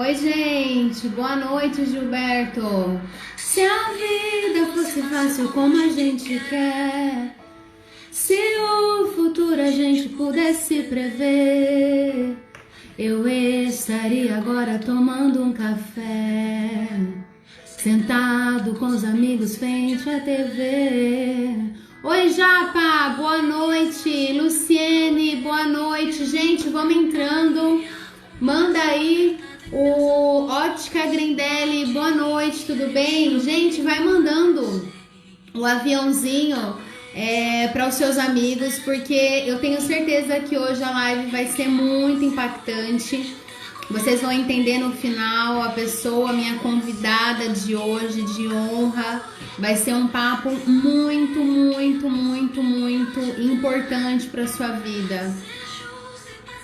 Oi, gente, boa noite, Gilberto. Se a vida fosse fácil como a gente quer, se o futuro a gente pudesse prever, eu estaria agora tomando um café, sentado com os amigos frente à TV. Oi, Japa, boa noite. Luciene, boa noite. Gente, vamos entrando. Manda aí o Ótica Grindelli, boa noite, tudo bem? Gente, vai mandando o aviãozinho é, para os seus amigos, porque eu tenho certeza que hoje a live vai ser muito impactante. Vocês vão entender no final a pessoa, minha convidada de hoje, de honra. Vai ser um papo muito, muito, muito, muito importante para sua vida.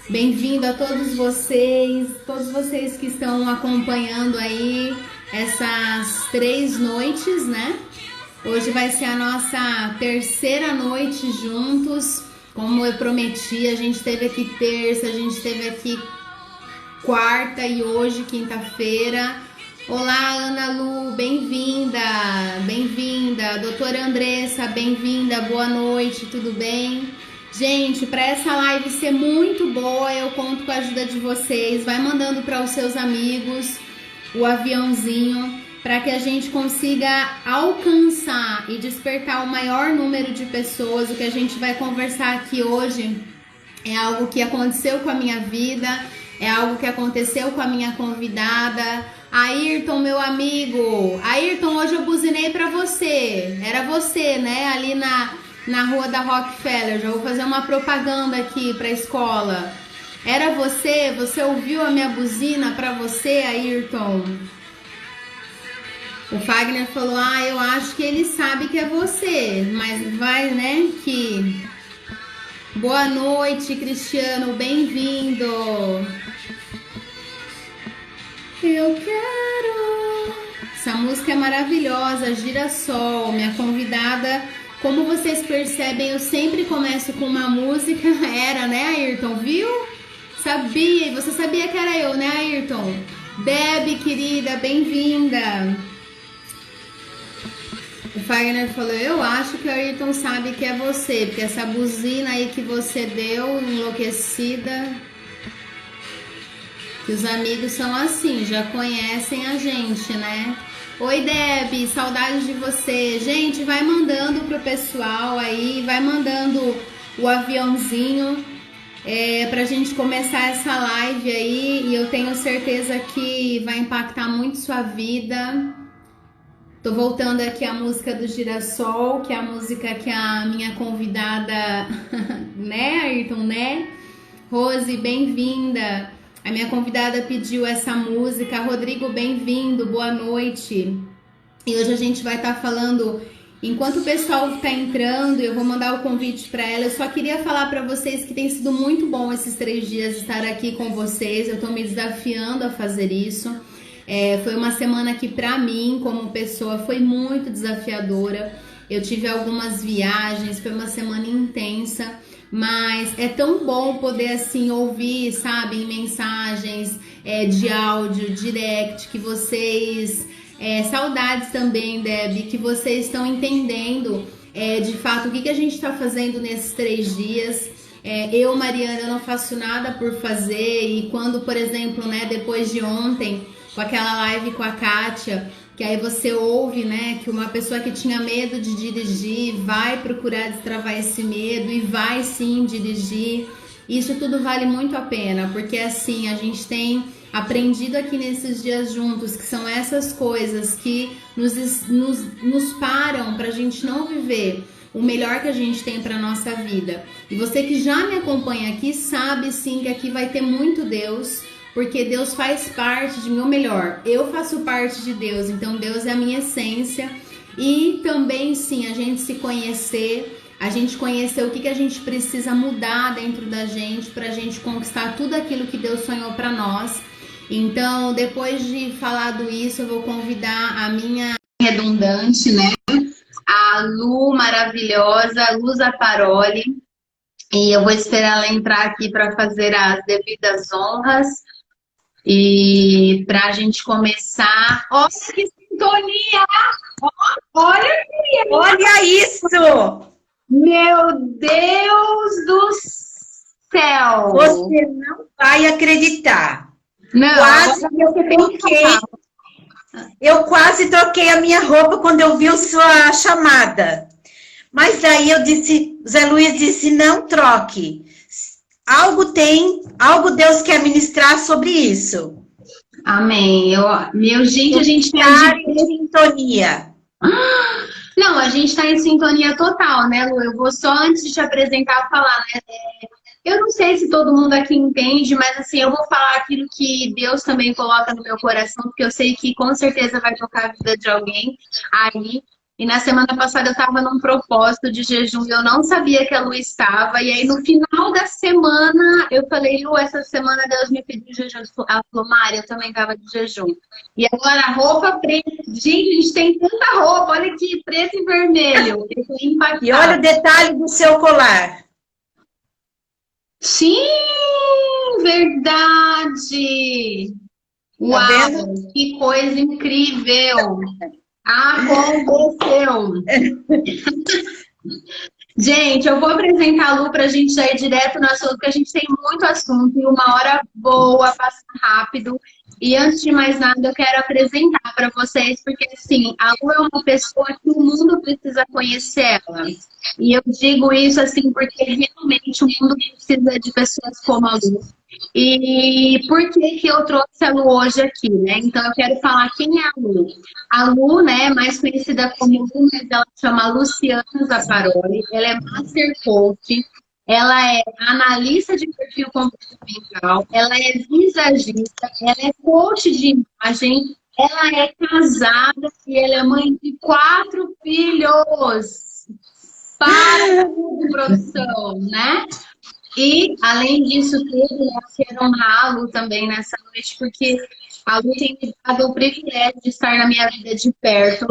Bem-vindo a todos vocês, todos vocês que estão acompanhando aí essas três noites, né? Hoje vai ser a nossa terceira noite juntos. Como eu prometi, a gente teve aqui terça, a gente teve aqui quarta e hoje, quinta-feira. Olá, Ana Lu, bem-vinda, bem-vinda. Doutora Andressa, bem-vinda, boa noite, tudo bem? Gente, para essa live ser muito boa, eu conto com a ajuda de vocês. Vai mandando para os seus amigos o aviãozinho para que a gente consiga alcançar e despertar o maior número de pessoas. O que a gente vai conversar aqui hoje é algo que aconteceu com a minha vida, é algo que aconteceu com a minha convidada. Ayrton, meu amigo. Ayrton, hoje eu buzinei para você. Era você, né? Ali na na rua da Rockefeller. Já vou fazer uma propaganda aqui para a escola. Era você? Você ouviu a minha buzina para você, Ayrton? O Fagner falou: Ah, eu acho que ele sabe que é você, mas vai, né? Que. Boa noite, Cristiano, bem-vindo. Eu quero. Essa música é maravilhosa, Girassol. Minha convidada como vocês percebem, eu sempre começo com uma música. Era, né, Ayrton? Viu? Sabia, você sabia que era eu, né, Ayrton? Deb, querida, bem-vinda. O Fagner falou: Eu acho que o Ayrton sabe que é você, porque essa buzina aí que você deu, enlouquecida. Que os amigos são assim, já conhecem a gente, né? Oi, Deb, saudades de você. Gente, vai mandando pro pessoal aí, vai mandando o aviãozinho é, pra gente começar essa live aí e eu tenho certeza que vai impactar muito sua vida. Tô voltando aqui a música do Girassol, que é a música que a minha convidada, né, Ayrton, né? Rose, bem-vinda. A minha convidada pediu essa música. Rodrigo, bem-vindo, boa noite. E hoje a gente vai estar tá falando. Enquanto o pessoal está entrando, eu vou mandar o convite para ela. Eu só queria falar para vocês que tem sido muito bom esses três dias estar aqui com vocês. Eu estou me desafiando a fazer isso. É, foi uma semana que, para mim, como pessoa, foi muito desafiadora. Eu tive algumas viagens, foi uma semana intensa. Mas é tão bom poder assim ouvir, sabe, mensagens é, de áudio, direct, que vocês. É, saudades também, Deb, que vocês estão entendendo é, de fato o que, que a gente está fazendo nesses três dias. É, eu, Mariana, eu não faço nada por fazer, e quando, por exemplo, né, depois de ontem, com aquela live com a Kátia, que aí você ouve, né, que uma pessoa que tinha medo de dirigir vai procurar destravar esse medo e vai sim dirigir. Isso tudo vale muito a pena, porque assim, a gente tem aprendido aqui nesses dias juntos, que são essas coisas que nos, nos, nos param para a gente não viver o melhor que a gente tem para nossa vida. E você que já me acompanha aqui sabe sim que aqui vai ter muito Deus, porque Deus faz parte de mim, ou melhor, eu faço parte de Deus, então Deus é a minha essência. E também, sim, a gente se conhecer, a gente conhecer o que, que a gente precisa mudar dentro da gente para a gente conquistar tudo aquilo que Deus sonhou para nós. Então, depois de falado isso, eu vou convidar a minha redundante, né? A Lu maravilhosa, Luza Paroli. E eu vou esperar ela entrar aqui para fazer as devidas honras. E para a gente começar. Olha que sintonia! Olha, olha isso! Meu Deus do céu! Você não vai acreditar. Não, quase eu troquei. Eu quase troquei a minha roupa quando eu vi sua chamada. Mas daí eu disse, Zé Luiz disse, não troque. Algo tem, algo Deus quer ministrar sobre isso. Amém. Eu, meu gente, a gente está em sintonia. Não, a gente está em sintonia total, né, Lu? Eu vou só antes de te apresentar falar, né? É, eu não sei se todo mundo aqui entende, mas assim, eu vou falar aquilo que Deus também coloca no meu coração, porque eu sei que com certeza vai tocar a vida de alguém aí. E na semana passada eu estava num propósito de jejum e eu não sabia que a Lu estava. E aí no final da semana eu falei, Lu, essa semana Deus me pediu jejum. Ela falou, Mari, eu também estava de jejum. E agora a roupa preta. Gente, a gente tem tanta roupa, olha aqui, preto e vermelho. E olha o detalhe do seu colar. Sim, verdade! Tá Uau, vendo? que coisa incrível! Aconteceu! gente, eu vou apresentar a Lu para a gente já ir direto no assunto, porque a gente tem muito assunto e uma hora boa, passa rápido. E antes de mais nada, eu quero apresentar para vocês, porque assim, a Lu é uma pessoa que o mundo precisa conhecer ela. E eu digo isso assim porque realmente o mundo precisa de pessoas como a Lu. E por que, que eu trouxe a Lu hoje aqui, né? Então eu quero falar quem é a Lu. A Lu, né, mais conhecida como Lu, mas ela chama Luciana Zaparoli. Ela é Master Coach. Ela é analista de perfil comportamental, ela é visagista, ela é coach de imagem, ela é casada e ela é mãe de quatro filhos. Para de produção, né? E, além disso tudo, eu quero honrá-lo também nessa noite, porque a Lu tem me dado o privilégio de estar na minha vida de perto.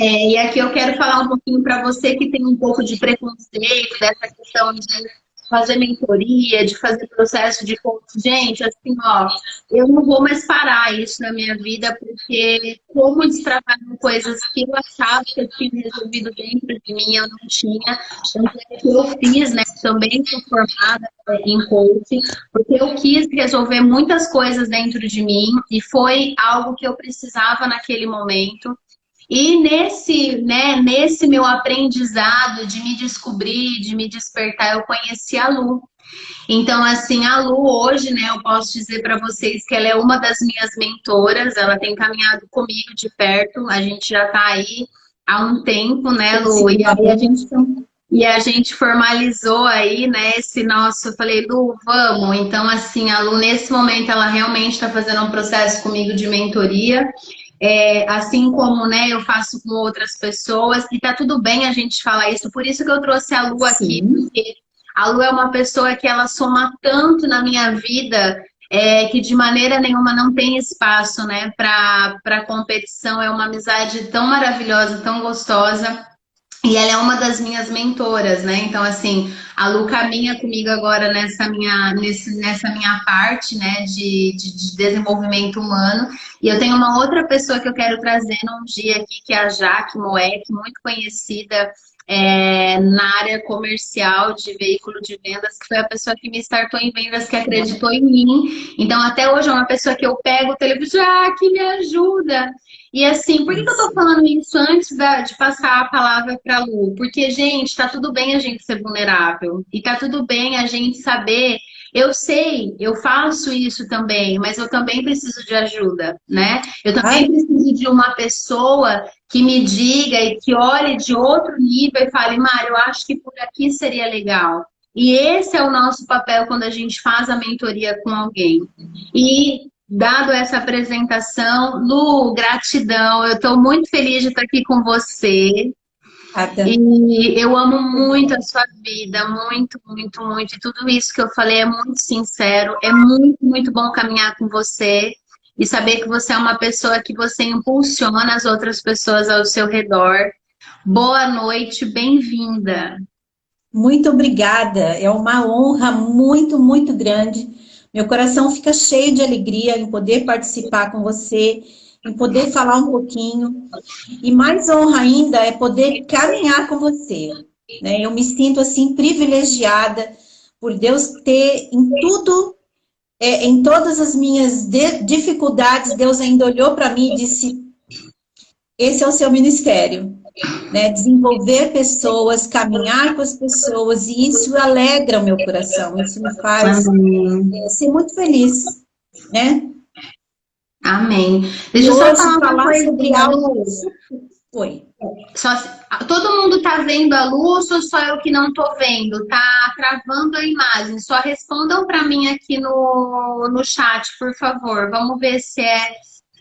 É, e aqui eu quero falar um pouquinho para você que tem um pouco de preconceito dessa questão de fazer mentoria, de fazer processo de coach. Gente, assim, ó, eu não vou mais parar isso na minha vida, porque como destravar coisas que eu achava que eu tinha resolvido dentro de mim, eu não tinha. Então, é eu fiz, né? Também sou formada em coaching, porque eu quis resolver muitas coisas dentro de mim e foi algo que eu precisava naquele momento. E nesse, né, nesse meu aprendizado de me descobrir, de me despertar, eu conheci a Lu. Então, assim, a Lu hoje, né, eu posso dizer para vocês que ela é uma das minhas mentoras, ela tem caminhado comigo de perto, a gente já está aí há um tempo, né, Lu? E aí a gente e a gente formalizou aí, né, esse nosso, eu falei, Lu, vamos. Então, assim, a Lu, nesse momento, ela realmente está fazendo um processo comigo de mentoria. É, assim como né, eu faço com outras pessoas, e tá tudo bem a gente falar isso, por isso que eu trouxe a Lu aqui, porque a Lu é uma pessoa que ela soma tanto na minha vida é, que de maneira nenhuma não tem espaço né, para competição, é uma amizade tão maravilhosa, tão gostosa. E ela é uma das minhas mentoras, né? Então, assim, a Lu caminha comigo agora nessa minha, nesse, nessa minha parte, né, de, de, de, desenvolvimento humano. E eu tenho uma outra pessoa que eu quero trazer num dia aqui, que é a Jaque Moek, muito conhecida é, na área comercial de veículo de vendas, que foi a pessoa que me startou em vendas, que acreditou em mim. Então, até hoje é uma pessoa que eu pego o telefone, Jaque, me ajuda. E assim, por que, que eu tô falando isso antes da, de passar a palavra para Lu? Porque, gente, tá tudo bem a gente ser vulnerável. E tá tudo bem a gente saber. Eu sei, eu faço isso também, mas eu também preciso de ajuda, né? Eu também Ai. preciso de uma pessoa que me diga e que olhe de outro nível e fale, Mário, eu acho que por aqui seria legal. E esse é o nosso papel quando a gente faz a mentoria com alguém. E dado essa apresentação. Lu, gratidão. Eu estou muito feliz de estar aqui com você. Até. E eu amo muito a sua vida, muito, muito, muito. E tudo isso que eu falei é muito sincero. É muito, muito bom caminhar com você e saber que você é uma pessoa que você impulsiona as outras pessoas ao seu redor. Boa noite, bem-vinda. Muito obrigada. É uma honra muito, muito grande Meu coração fica cheio de alegria em poder participar com você, em poder falar um pouquinho. E mais honra ainda é poder caminhar com você. Né? Eu me sinto assim privilegiada por Deus ter em tudo, é, em todas as minhas dificuldades, Deus ainda olhou para mim e disse: esse é o seu ministério. Né, desenvolver pessoas, caminhar com as pessoas, e isso alegra o meu coração, isso me faz é, ser muito feliz, né? Amém. Deixa eu só falar, falar sobre algo. Oi. Só, todo mundo tá vendo a luz ou só eu que não tô vendo? Tá travando a imagem. Só respondam para mim aqui no, no chat, por favor. Vamos ver se é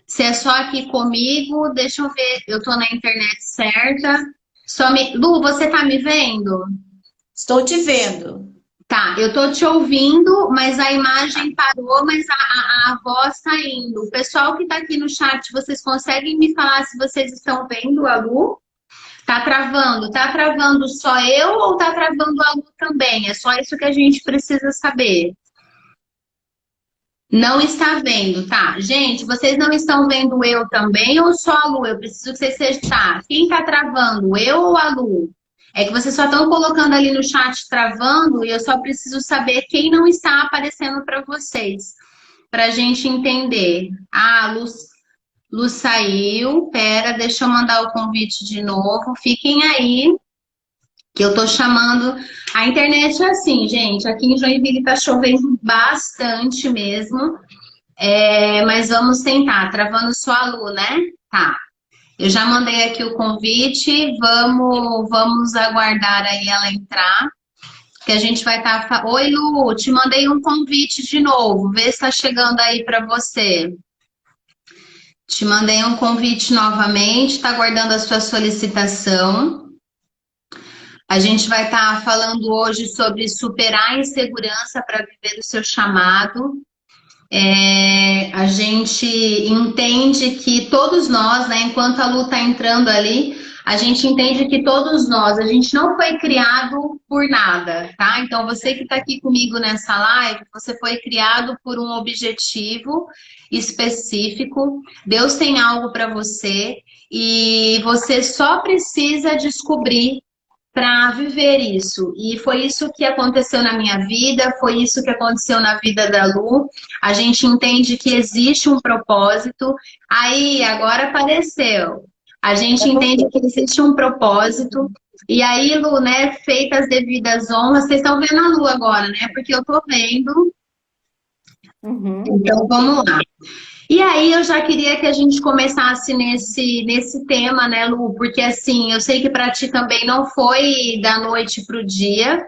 se é só aqui comigo. Deixa eu ver. Eu tô na internet certa. Só me... Lu, você tá me vendo? Estou te vendo. Tá, eu tô te ouvindo, mas a imagem parou, mas a, a, a voz tá indo. O pessoal que tá aqui no chat, vocês conseguem me falar se vocês estão vendo a Lu? Tá travando? Tá travando só eu ou tá travando a Lu também? É só isso que a gente precisa saber. Não está vendo, tá? Gente, vocês não estão vendo eu também ou só a Lu? Eu preciso que vocês sejam. Tá, quem tá travando? Eu ou a Lu? É que vocês só estão colocando ali no chat travando e eu só preciso saber quem não está aparecendo para vocês. Para a gente entender. Ah, Lu, Lu saiu. Pera, deixa eu mandar o convite de novo. Fiquem aí, que eu tô chamando. A internet é assim, gente. Aqui em Joinville tá chovendo bastante mesmo. É, mas vamos tentar. Travando só a né? Tá. Eu já mandei aqui o convite, vamos, vamos aguardar aí ela entrar, que a gente vai estar... Tá... Oi, Lu, te mandei um convite de novo, vê se está chegando aí para você. Te mandei um convite novamente, está aguardando a sua solicitação. A gente vai estar tá falando hoje sobre superar a insegurança para viver o seu chamado é, a gente entende que todos nós, né, enquanto a Lu está entrando ali, a gente entende que todos nós, a gente não foi criado por nada, tá? Então, você que está aqui comigo nessa live, você foi criado por um objetivo específico, Deus tem algo para você e você só precisa descobrir para viver isso. E foi isso que aconteceu na minha vida, foi isso que aconteceu na vida da Lu. A gente entende que existe um propósito. Aí, agora apareceu. A gente entende que existe um propósito. E aí, Lu, né, feitas as devidas honras, vocês estão vendo a Lu agora, né? Porque eu tô vendo. Uhum. Então, vamos lá. E aí eu já queria que a gente começasse nesse, nesse tema, né, Lu? Porque assim, eu sei que para ti também não foi da noite para o dia,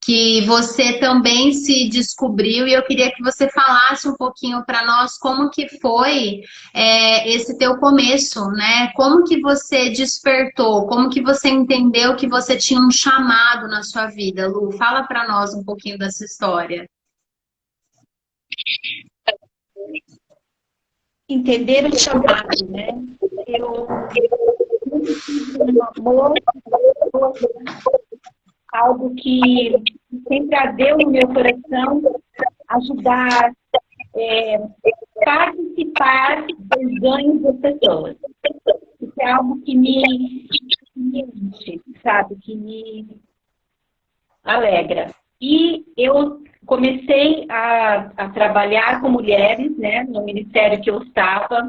que você também se descobriu e eu queria que você falasse um pouquinho para nós como que foi é, esse teu começo, né? Como que você despertou, como que você entendeu que você tinha um chamado na sua vida, Lu? Fala para nós um pouquinho dessa história entender o chamado, né? Eu, amor, algo que sempre ardeu no meu coração, ajudar, é, participar dos ganhos das pessoas. Isso é algo que me, que me enche, sabe? Que me alegra. E eu comecei a, a, trabalhar com mulheres, né, no ministério que eu estava,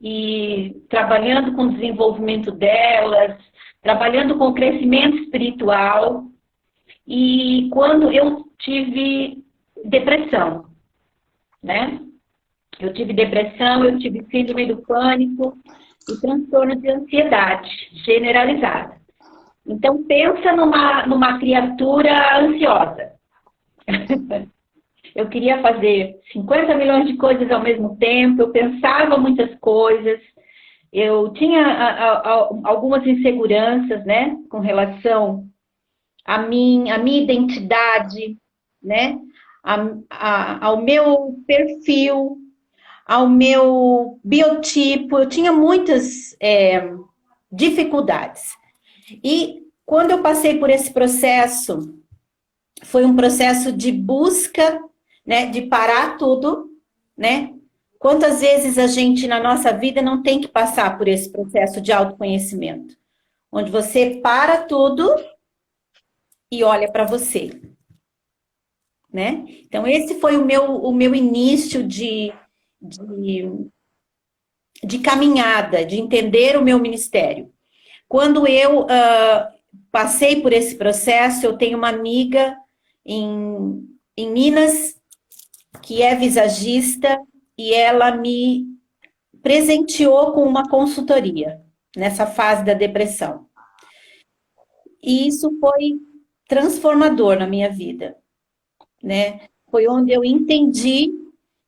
e trabalhando com o desenvolvimento delas, trabalhando com o crescimento espiritual. E quando eu tive depressão, né? Eu tive depressão, eu tive síndrome do pânico e transtorno de ansiedade generalizada. Então, pensa numa, numa criatura ansiosa. eu queria fazer 50 milhões de coisas ao mesmo tempo, eu pensava muitas coisas, eu tinha algumas inseguranças, né, com relação a mim, a minha identidade, né, a, ao meu perfil, ao meu biotipo, eu tinha muitas é, dificuldades. E quando eu passei por esse processo foi um processo de busca né, de parar tudo, né? Quantas vezes a gente na nossa vida não tem que passar por esse processo de autoconhecimento, onde você para tudo e olha para você, né? Então esse foi o meu o meu início de, de de caminhada, de entender o meu ministério. Quando eu uh, passei por esse processo, eu tenho uma amiga em, em Minas que é visagista e ela me presenteou com uma consultoria nessa fase da depressão. E isso foi transformador na minha vida, né? Foi onde eu entendi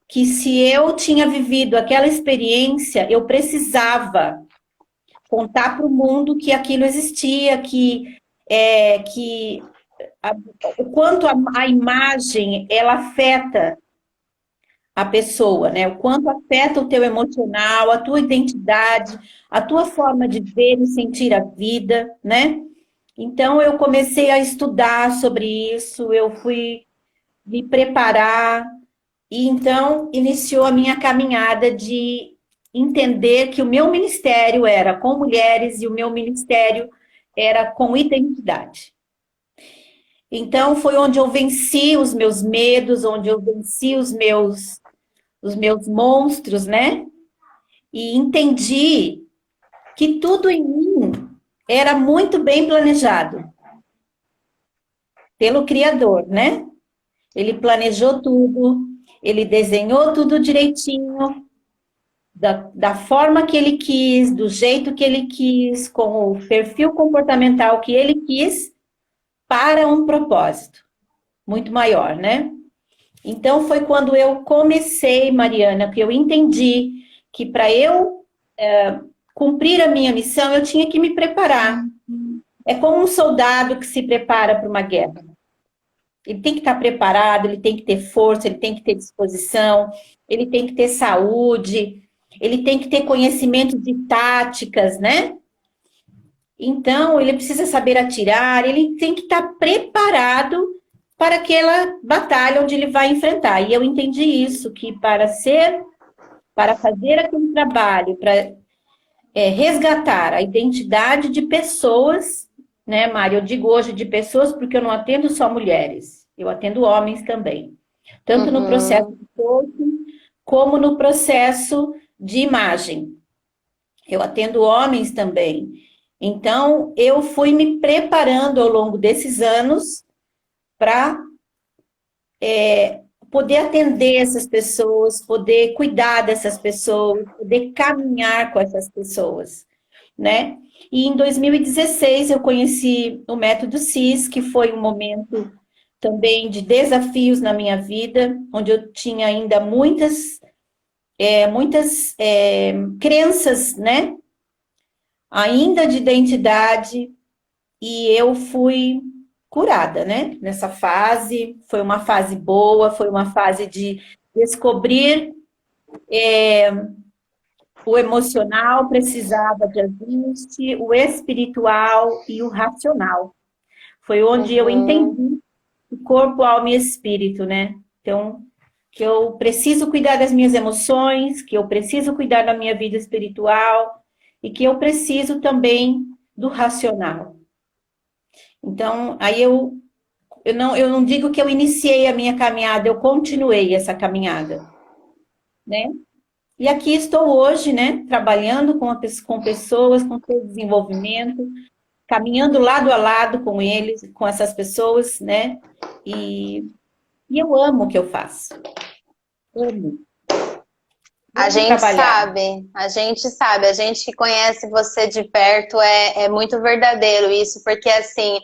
que se eu tinha vivido aquela experiência, eu precisava contar para o mundo que aquilo existia, que é, que a, o quanto a, a, imagem ela afeta a pessoa, né? O quanto afeta o teu emocional, a tua identidade, a tua forma de ver e sentir a vida, né? Então eu comecei a estudar sobre isso, eu fui me preparar e então iniciou a minha caminhada de entender que o meu ministério era com mulheres e o meu ministério era com identidade. Então foi onde eu venci os meus medos, onde eu venci os meus os meus monstros, né? E entendi que tudo em mim era muito bem planejado pelo Criador, né? Ele planejou tudo, ele desenhou tudo direitinho, da, da forma que ele quis, do jeito que ele quis, com o perfil comportamental que ele quis, para um propósito muito maior, né? Então foi quando eu comecei, Mariana, que eu entendi que para eu é, cumprir a minha missão, eu tinha que me preparar. É como um soldado que se prepara para uma guerra. Ele tem que estar preparado, ele tem que ter força, ele tem que ter disposição, ele tem que ter saúde, ele tem que ter conhecimento de táticas, né? Então, ele precisa saber atirar, ele tem que estar preparado para aquela batalha onde ele vai enfrentar. E eu entendi isso, que para ser, para fazer aquele trabalho, para é, resgatar a identidade de pessoas, né, Mário? Eu digo hoje de pessoas porque eu não atendo só mulheres, eu atendo homens também. Tanto uhum. no processo de coaching, como no processo de imagem. Eu atendo homens também. Então, eu fui me preparando ao longo desses anos para é, poder atender essas pessoas, poder cuidar dessas pessoas, poder caminhar com essas pessoas, né? E em 2016 eu conheci o método CIS, que foi um momento também de desafios na minha vida, onde eu tinha ainda muitas, é, muitas é, crenças, né? Ainda de identidade, e eu fui curada, né? Nessa fase, foi uma fase boa, foi uma fase de descobrir é, o emocional precisava de ajuste, o espiritual e o racional. Foi onde uhum. eu entendi o corpo, alma e espírito, né? Então, que eu preciso cuidar das minhas emoções, que eu preciso cuidar da minha vida espiritual e que eu preciso também do racional. Então, aí eu, eu, não, eu não digo que eu iniciei a minha caminhada, eu continuei essa caminhada, né? E aqui estou hoje, né, trabalhando com, com pessoas, com seu desenvolvimento, caminhando lado a lado com eles, com essas pessoas, né? E, e eu amo o que eu faço. Amo. A gente trabalhar. sabe, a gente sabe, a gente que conhece você de perto é, é muito verdadeiro isso, porque assim,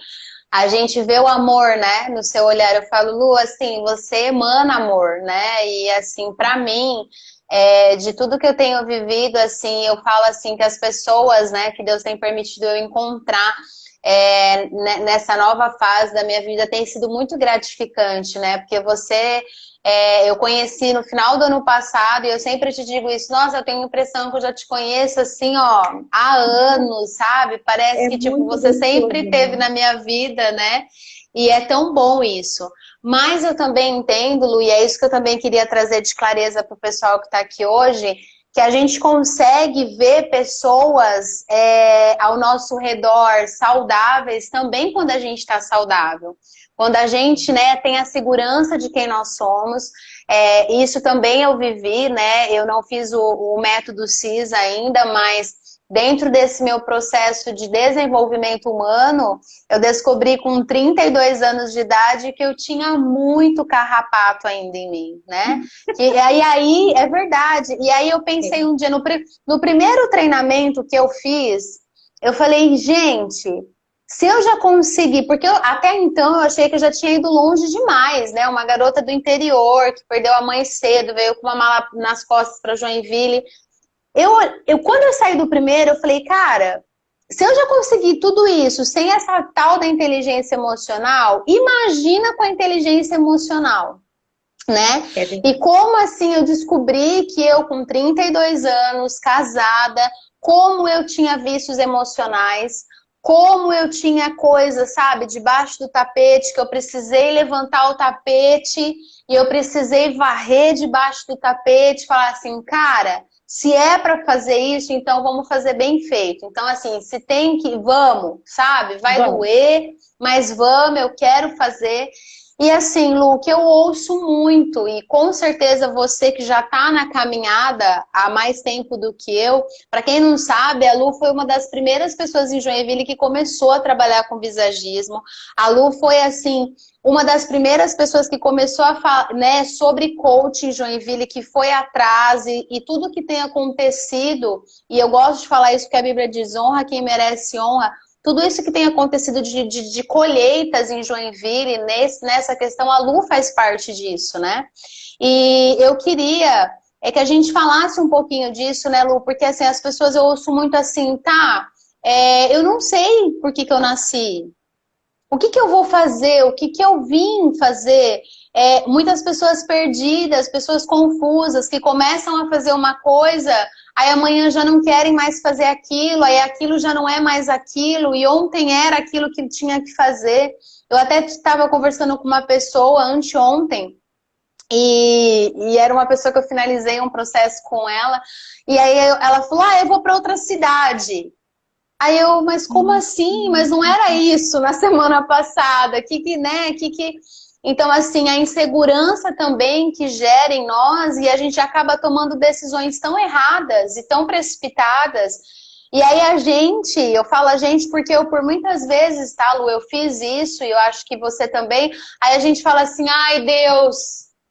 a gente vê o amor, né, no seu olhar. Eu falo, Lu, assim, você emana amor, né? E assim, para mim, é, de tudo que eu tenho vivido, assim, eu falo assim que as pessoas, né, que Deus tem permitido eu encontrar é, nessa nova fase da minha vida tem sido muito gratificante, né? Porque você é, eu conheci no final do ano passado e eu sempre te digo isso, nossa, eu tenho a impressão que eu já te conheço assim, ó, há anos, sabe? Parece é que tipo você sempre né? teve na minha vida, né? E é tão bom isso. Mas eu também entendo, Lu, e é isso que eu também queria trazer de clareza para o pessoal que está aqui hoje, que a gente consegue ver pessoas é, ao nosso redor saudáveis também quando a gente está saudável. Quando a gente né, tem a segurança de quem nós somos. É, isso também eu vivi, né? Eu não fiz o, o método CIS ainda, mas dentro desse meu processo de desenvolvimento humano, eu descobri com 32 anos de idade que eu tinha muito carrapato ainda em mim, né? E aí, aí é verdade. E aí eu pensei um dia, no, no primeiro treinamento que eu fiz, eu falei, gente, se eu já consegui, porque eu, até então eu achei que eu já tinha ido longe demais, né? Uma garota do interior que perdeu a mãe cedo, veio com uma mala nas costas para Joinville eu, eu, quando eu saí do primeiro, eu falei, cara, se eu já consegui tudo isso sem essa tal da inteligência emocional, imagina com a inteligência emocional, né? É e como assim eu descobri que eu, com 32 anos, casada, como eu tinha vícios emocionais, como eu tinha coisas, sabe, debaixo do tapete, que eu precisei levantar o tapete e eu precisei varrer debaixo do tapete, falar assim, cara, se é para fazer isso, então vamos fazer bem feito. Então, assim, se tem que, vamos, sabe? Vai vamos. doer, mas vamos, eu quero fazer. E assim, Lu, que eu ouço muito, e com certeza você que já está na caminhada há mais tempo do que eu, para quem não sabe, a Lu foi uma das primeiras pessoas em Joinville que começou a trabalhar com visagismo. A Lu foi assim, uma das primeiras pessoas que começou a falar né, sobre coaching em Joinville, que foi atrás e, e, tudo que tem acontecido, e eu gosto de falar isso porque a Bíblia diz honra quem merece honra, tudo isso que tem acontecido de, de, de colheitas em Joinville, nesse, nessa questão, a Lu faz parte disso, né? E eu queria é que a gente falasse um pouquinho disso, né, Lu? Porque assim, as pessoas eu ouço muito assim, tá, é, eu não sei por que, que eu nasci, o que, que eu vou fazer? O que, que eu vim fazer? É, muitas pessoas perdidas, pessoas confusas, que começam a fazer uma coisa, aí amanhã já não querem mais fazer aquilo, aí aquilo já não é mais aquilo, e ontem era aquilo que tinha que fazer. Eu até estava conversando com uma pessoa anteontem, e, e, era uma pessoa que eu finalizei um processo com ela, e aí ela falou: Ah, eu vou para outra cidade. Aí eu, mas como uhum. assim? Mas não era isso na semana passada. Que que, né? Que que então, assim, a insegurança também que gera em nós e a gente acaba tomando decisões tão erradas e tão precipitadas. E aí a gente, eu falo a gente porque eu por muitas vezes, tá, Lu, eu fiz isso e eu acho que você também. Aí a gente fala assim, ai Deus,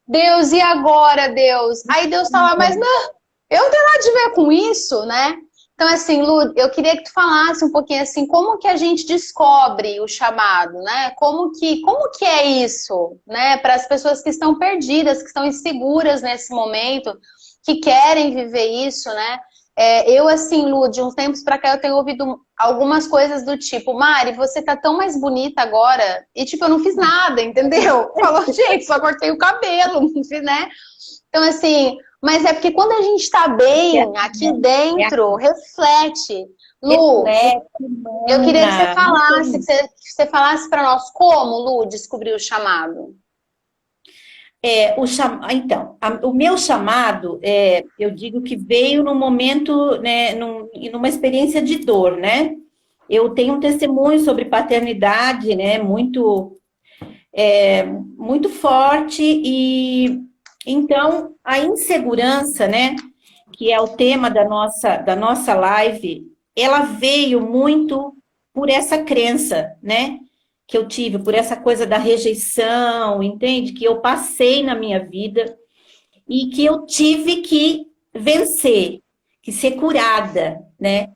Deus, e agora, Deus? Aí Deus lá, mas não, eu não tenho nada de ver com isso, né? Então, assim, Lu, eu queria que tu falasse um pouquinho assim, como que a gente descobre o chamado, né? Como que, como que é isso, né? Para as pessoas que estão perdidas, que estão inseguras nesse momento, que querem viver isso, né? É, eu, assim, Lu, de uns tempos para cá, eu tenho ouvido algumas coisas do tipo, Mari, você tá tão mais bonita agora. E, tipo, eu não fiz nada, entendeu? Falou, gente, só cortei o cabelo, né? Então, assim, mas é porque quando a gente está bem é, aqui é, dentro, é. reflete. Lu, reflete, eu queria que você falasse, que você, que você falasse para nós como, Lu, descobrir o chamado. É, o cham... Então, a, o meu chamado, é, eu digo que veio num momento, né, num, numa experiência de dor, né? Eu tenho um testemunho sobre paternidade, né, muito, é, muito forte e então, a insegurança, né, que é o tema da nossa, da nossa live, ela veio muito por essa crença, né, que eu tive, por essa coisa da rejeição, entende? Que eu passei na minha vida e que eu tive que vencer, que ser curada, né,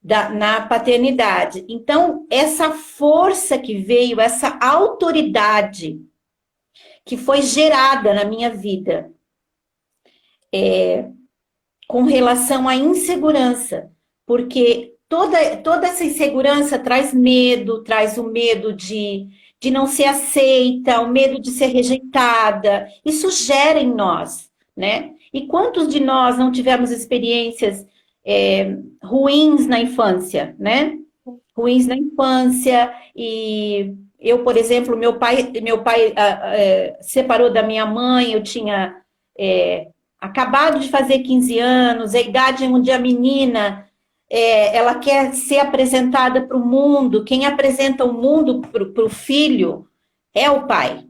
da, na paternidade. Então, essa força que veio, essa autoridade que foi gerada na minha vida é, com relação à insegurança, porque toda, toda essa insegurança traz medo, traz o medo de, de não ser aceita, o medo de ser rejeitada, isso gera em nós, né? E quantos de nós não tivemos experiências é, ruins na infância, né? Ruins na infância e eu, por exemplo, meu pai, meu pai é, separou da minha mãe, eu tinha é, acabado de fazer 15 anos, a idade onde a menina é, ela quer ser apresentada para o mundo, quem apresenta o mundo para o filho é o pai.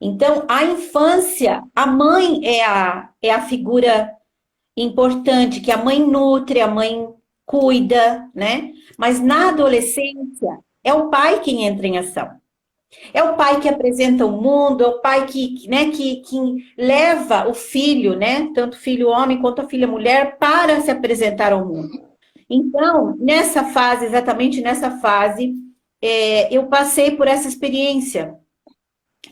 Então, a infância, a mãe é a, é a figura importante, que a mãe nutre, a mãe cuida, né? Mas na adolescência, é o pai quem entra em ação. É o pai que apresenta o mundo, é o pai que, né, que, que leva o filho, né, tanto filho homem quanto a filha mulher, para se apresentar ao mundo. Então, nessa fase, exatamente nessa fase, é, eu passei por essa experiência,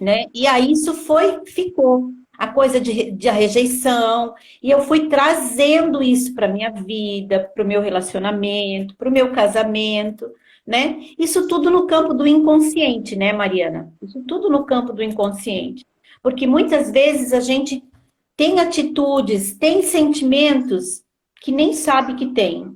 né? E aí isso foi, ficou a coisa de, de a rejeição, e eu fui trazendo isso para minha vida, para o meu relacionamento, para o meu casamento, né? Isso tudo no campo do inconsciente, né, Mariana? Isso tudo no campo do inconsciente. Porque muitas vezes a gente tem atitudes, tem sentimentos que nem sabe que tem.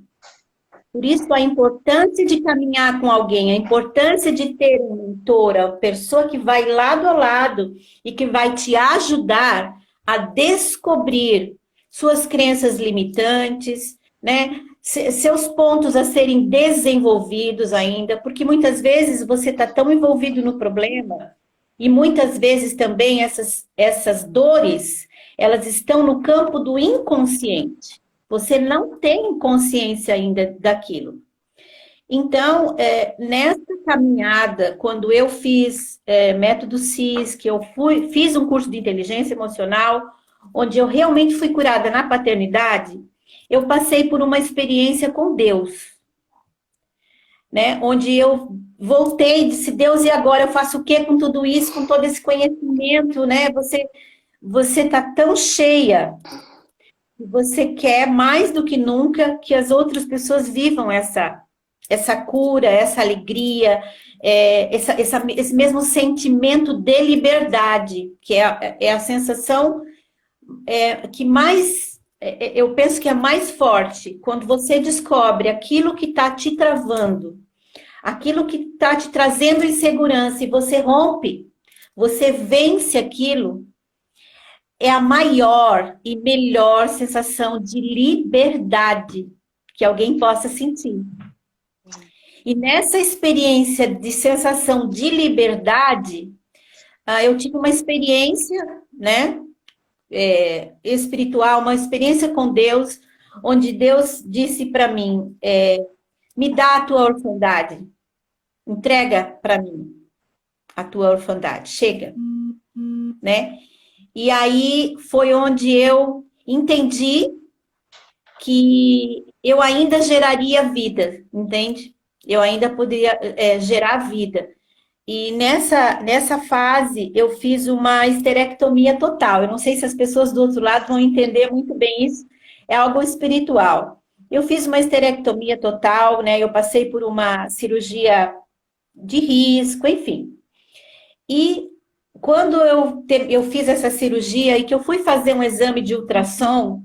Por isso, a importância de caminhar com alguém, a importância de ter uma mentora, uma pessoa que vai lado a lado e que vai te ajudar a descobrir suas crenças limitantes, né? Seus pontos a serem desenvolvidos ainda, porque muitas vezes você está tão envolvido no problema e muitas vezes também essas, essas dores, elas estão no campo do inconsciente. Você não tem consciência ainda daquilo. Então, é, nessa caminhada, quando eu fiz é, método CIS, que eu fui, fiz um curso de inteligência emocional, onde eu realmente fui curada na paternidade, eu passei por uma experiência com Deus, né? Onde eu voltei e disse, Deus, e agora eu faço o que com tudo isso, com todo esse conhecimento, né? Você, você tá tão cheia você quer mais do que nunca que as outras pessoas vivam essa, essa cura, essa alegria, é, essa, essa, esse mesmo sentimento de liberdade, que é, a, é a sensação é, que mais, eu penso que é mais forte, quando você descobre aquilo que está te travando, aquilo que está te trazendo insegurança, e você rompe, você vence aquilo, é a maior e melhor sensação de liberdade que alguém possa sentir. E nessa experiência de sensação de liberdade, ah, eu tive uma experiência, né, é, espiritual, uma experiência com Deus, onde Deus disse para mim: é, me dá a tua orfandade, entrega para mim a tua orfandade, chega, né? E aí foi onde eu entendi que eu ainda geraria vida, entende? Eu ainda poderia é, gerar vida. E nessa, nessa fase eu fiz uma esterectomia total. Eu não sei se as pessoas do outro lado vão entender muito bem isso. É algo espiritual. Eu fiz uma esterectomia total, né? Eu passei por uma cirurgia de risco, enfim. E quando eu, te, eu fiz essa cirurgia e que eu fui fazer um exame de ultrassom,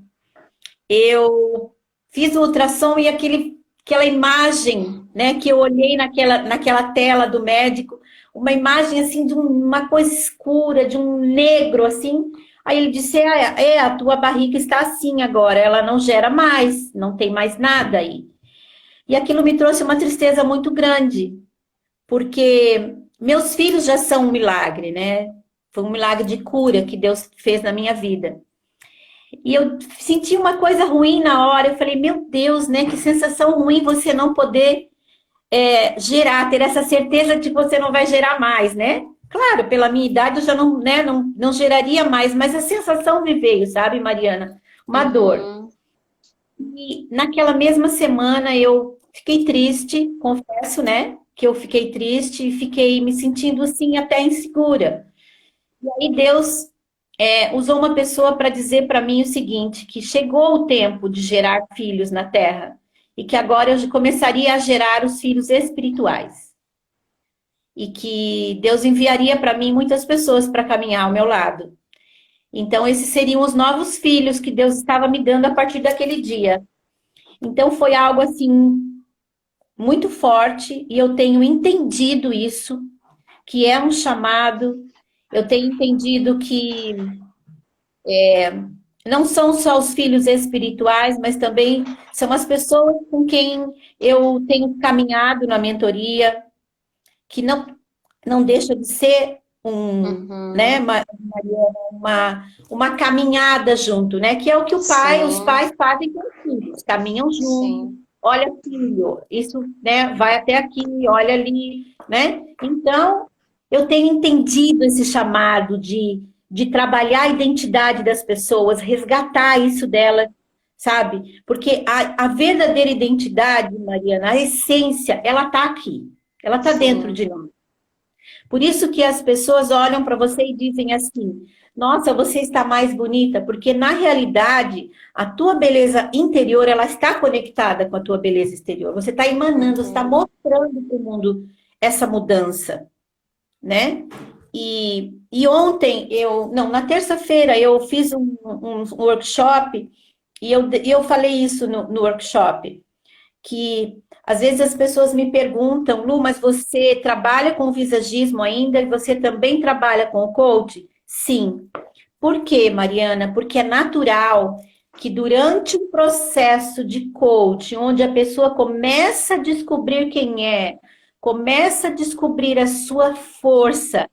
eu fiz o ultrassom e aquele, aquela imagem, né, que eu olhei naquela, naquela tela do médico, uma imagem assim de uma coisa escura, de um negro assim. Aí ele disse: é, é, a tua barriga está assim agora, ela não gera mais, não tem mais nada aí. E aquilo me trouxe uma tristeza muito grande, porque meus filhos já são um milagre, né? Foi um milagre de cura que Deus fez na minha vida. E eu senti uma coisa ruim na hora. Eu falei, meu Deus, né? Que sensação ruim você não poder é, gerar, ter essa certeza de que você não vai gerar mais, né? Claro, pela minha idade eu já não, né, não, não geraria mais, mas a sensação me veio, sabe, Mariana? Uma uhum. dor. E naquela mesma semana eu fiquei triste, confesso, né? que eu fiquei triste e fiquei me sentindo assim até insegura. E aí Deus é, usou uma pessoa para dizer para mim o seguinte, que chegou o tempo de gerar filhos na Terra e que agora eu começaria a gerar os filhos espirituais. E que Deus enviaria para mim muitas pessoas para caminhar ao meu lado. Então, esses seriam os novos filhos que Deus estava me dando a partir daquele dia. Então, foi algo assim muito forte e eu tenho entendido isso que é um chamado. Eu tenho entendido que é, não são só os filhos espirituais, mas também são as pessoas com quem eu tenho caminhado na mentoria, que não, não deixa de ser um, uhum. né, uma, uma, uma caminhada junto, né? Que é o que o pai, Sim. os pais fazem com os filhos, caminham junto. Olha, filho, isso né, vai até aqui, olha ali, né? Então, eu tenho entendido esse chamado de de trabalhar a identidade das pessoas, resgatar isso dela, sabe? Porque a, a verdadeira identidade, Mariana, a essência, ela está aqui, ela está dentro de nós. Por isso que as pessoas olham para você e dizem assim: nossa, você está mais bonita, porque na realidade a tua beleza interior ela está conectada com a tua beleza exterior. Você está emanando, você está uhum. mostrando para o mundo essa mudança, né? E, e ontem, eu, não, na terça-feira, eu fiz um, um, workshop e eu, eu falei isso no, no workshop, que às vezes as pessoas me perguntam, Lu, mas você trabalha com visagismo ainda e você também trabalha com o coach? Sim. Por quê, Mariana? Porque é natural que durante o processo de coach, onde a pessoa começa a descobrir quem é, começa a descobrir a sua força,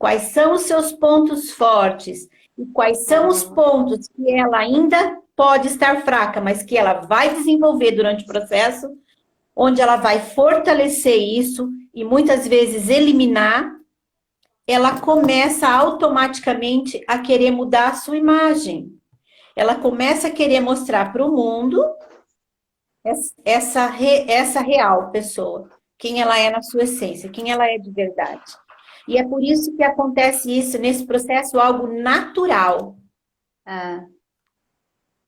quais são os seus pontos fortes e quais são os pontos que ela ainda pode estar fraca, mas que ela vai desenvolver durante o processo, onde ela vai fortalecer isso e muitas vezes eliminar, ela começa automaticamente a querer mudar a sua imagem. Ela começa a querer mostrar para o mundo essa, essa real pessoa, quem ela é na sua essência, quem ela é de verdade. E é por isso que acontece isso nesse processo, algo natural. É.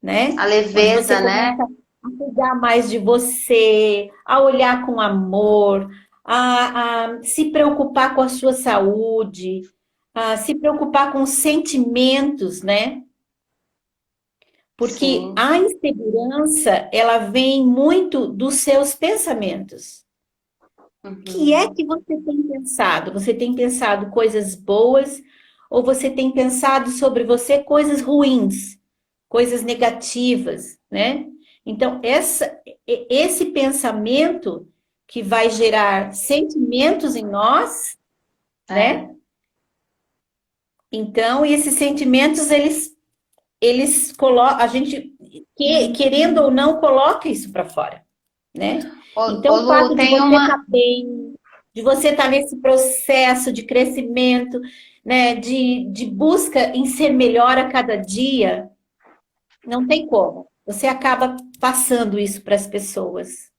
Né? A leveza, né? A cuidar mais de você, a olhar com amor, a, a se preocupar com a sua saúde, a se preocupar com os sentimentos, né? Porque Sim. a insegurança, ela vem muito dos seus pensamentos. O que é que você tem pensado? Você tem pensado coisas boas ou você tem pensado sobre você coisas ruins, coisas negativas, né? Então, essa, esse pensamento que vai gerar sentimentos em nós, é. né? Então, esses sentimentos, eles, eles colocam, a gente, que, querendo ou não, coloca isso para fora, né? Então, o fato de você uma... estar tá bem, de você estar tá nesse processo de crescimento, né, de, de busca em ser melhor a cada dia, não tem como. Você acaba passando isso para as pessoas.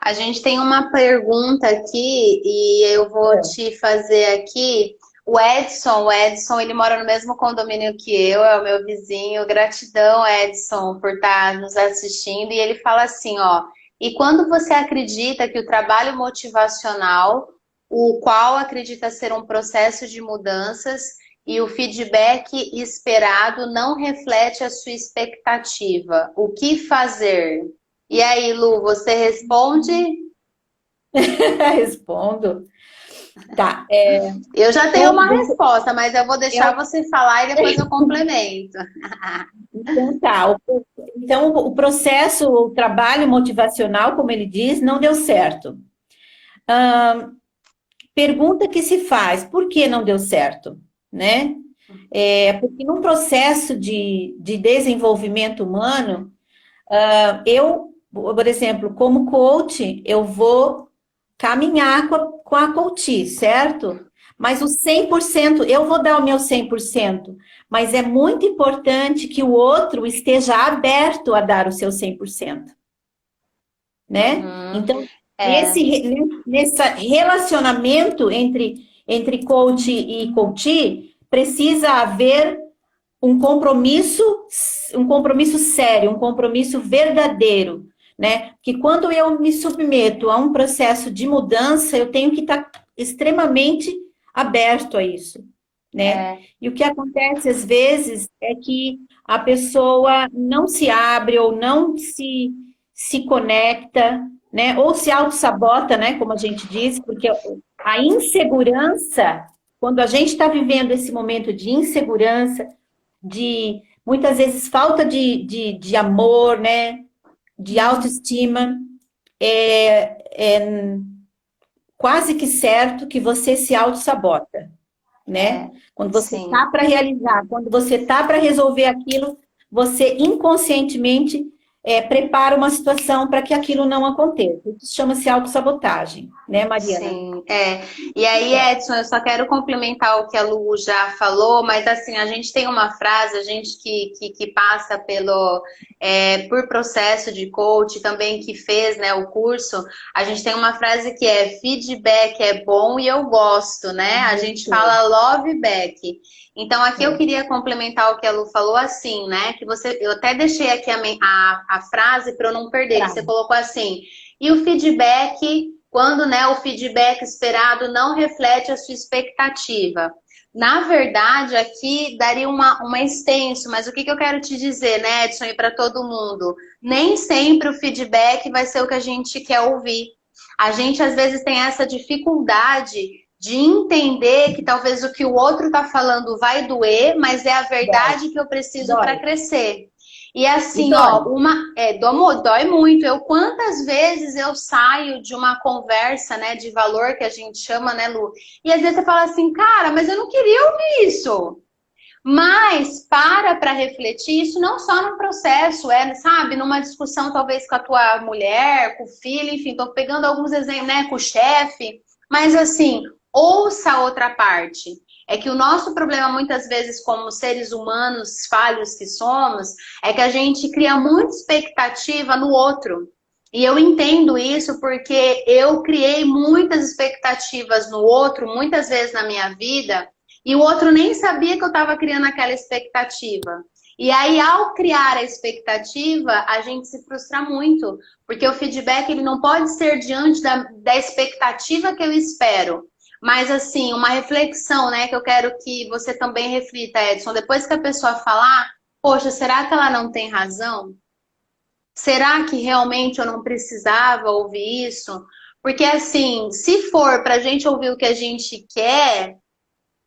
A gente tem uma pergunta aqui e eu vou é. te fazer aqui. O Edson, o Edson, ele mora no mesmo condomínio que eu, é o meu vizinho. Gratidão, Edson, por estar tá nos assistindo. E ele fala assim, ó, e quando você acredita que o trabalho motivacional, o qual acredita ser um processo de mudanças e o feedback esperado não reflete a sua expectativa, o que fazer? E aí, Lu, você responde? Respondo. Tá. É... Eu já tenho uma resposta, mas eu vou deixar eu... você falar e depois eu complemento. Então tá. Então o processo, o trabalho motivacional, como ele diz, não deu certo. Hum, pergunta que se faz: por que não deu certo? Né? É, porque num processo de, de desenvolvimento humano, uh, eu, por exemplo, como coach, eu vou caminhar com a, com a coach, certo? Mas o 100%, eu vou dar o meu 100%, mas é muito importante que o outro esteja aberto a dar o seu 100%. Né? Uhum. Então, é. nesse, nesse relacionamento entre, entre coach e coach, precisa haver um compromisso, um compromisso sério, um compromisso verdadeiro né? Que quando eu me submeto a um processo de mudança, eu tenho que estar extremamente aberto a isso, né? É. E o que acontece às vezes é que a pessoa não se abre ou não se, se conecta, né? Ou se auto-sabota, né? Como a gente diz, porque a insegurança, quando a gente está vivendo esse momento de insegurança, de muitas vezes falta de, de, de amor, né? De autoestima, é, é quase que certo que você se auto-sabota, né? É, quando você está para realizar, quando você está para resolver aquilo, você inconscientemente é, prepara uma situação para que aquilo não aconteça. Isso chama-se autossabotagem, né, Mariana? Sim, é. E aí, Edson, eu só quero complementar o que a Lu já falou, mas assim, a gente tem uma frase, a gente que, que, que passa pelo é, por processo de coach, também que fez né, o curso, a gente tem uma frase que é feedback é bom e eu gosto, né? A gente fala love back. Então, aqui eu queria complementar o que a Lu falou assim, né? Que você, eu até deixei aqui a, a, a frase para eu não perder, que você colocou assim, e o feedback, quando né, o feedback esperado não reflete a sua expectativa. Na verdade, aqui daria uma, uma extenso, mas o que, que eu quero te dizer, né, Edson, e para todo mundo? Nem sempre o feedback vai ser o que a gente quer ouvir. A gente, às vezes, tem essa dificuldade de entender que talvez o que o outro está falando vai doer, mas é a verdade dói. que eu preciso para crescer. E assim, e ó, uma é, dói, dói muito. Eu quantas vezes eu saio de uma conversa, né, de valor que a gente chama, né, Lu? E às vezes você fala assim, cara, mas eu não queria ouvir isso. Mas para para refletir isso não só no processo, é, sabe, numa discussão talvez com a tua mulher, com o filho, enfim, tô pegando alguns exemplos, né, com o chefe. Mas assim, ouça a outra parte. É que o nosso problema, muitas vezes, como seres humanos falhos que somos, é que a gente cria muita expectativa no outro. E eu entendo isso porque eu criei muitas expectativas no outro, muitas vezes na minha vida, e o outro nem sabia que eu estava criando aquela expectativa. E aí, ao criar a expectativa, a gente se frustra muito, porque o feedback ele não pode ser diante da, da expectativa que eu espero, mas, assim, uma reflexão, né, que eu quero que você também reflita, Edson. Depois que a pessoa falar, poxa, será que ela não tem razão? Será que realmente eu não precisava ouvir isso? Porque, assim, se for para a gente ouvir o que a gente quer,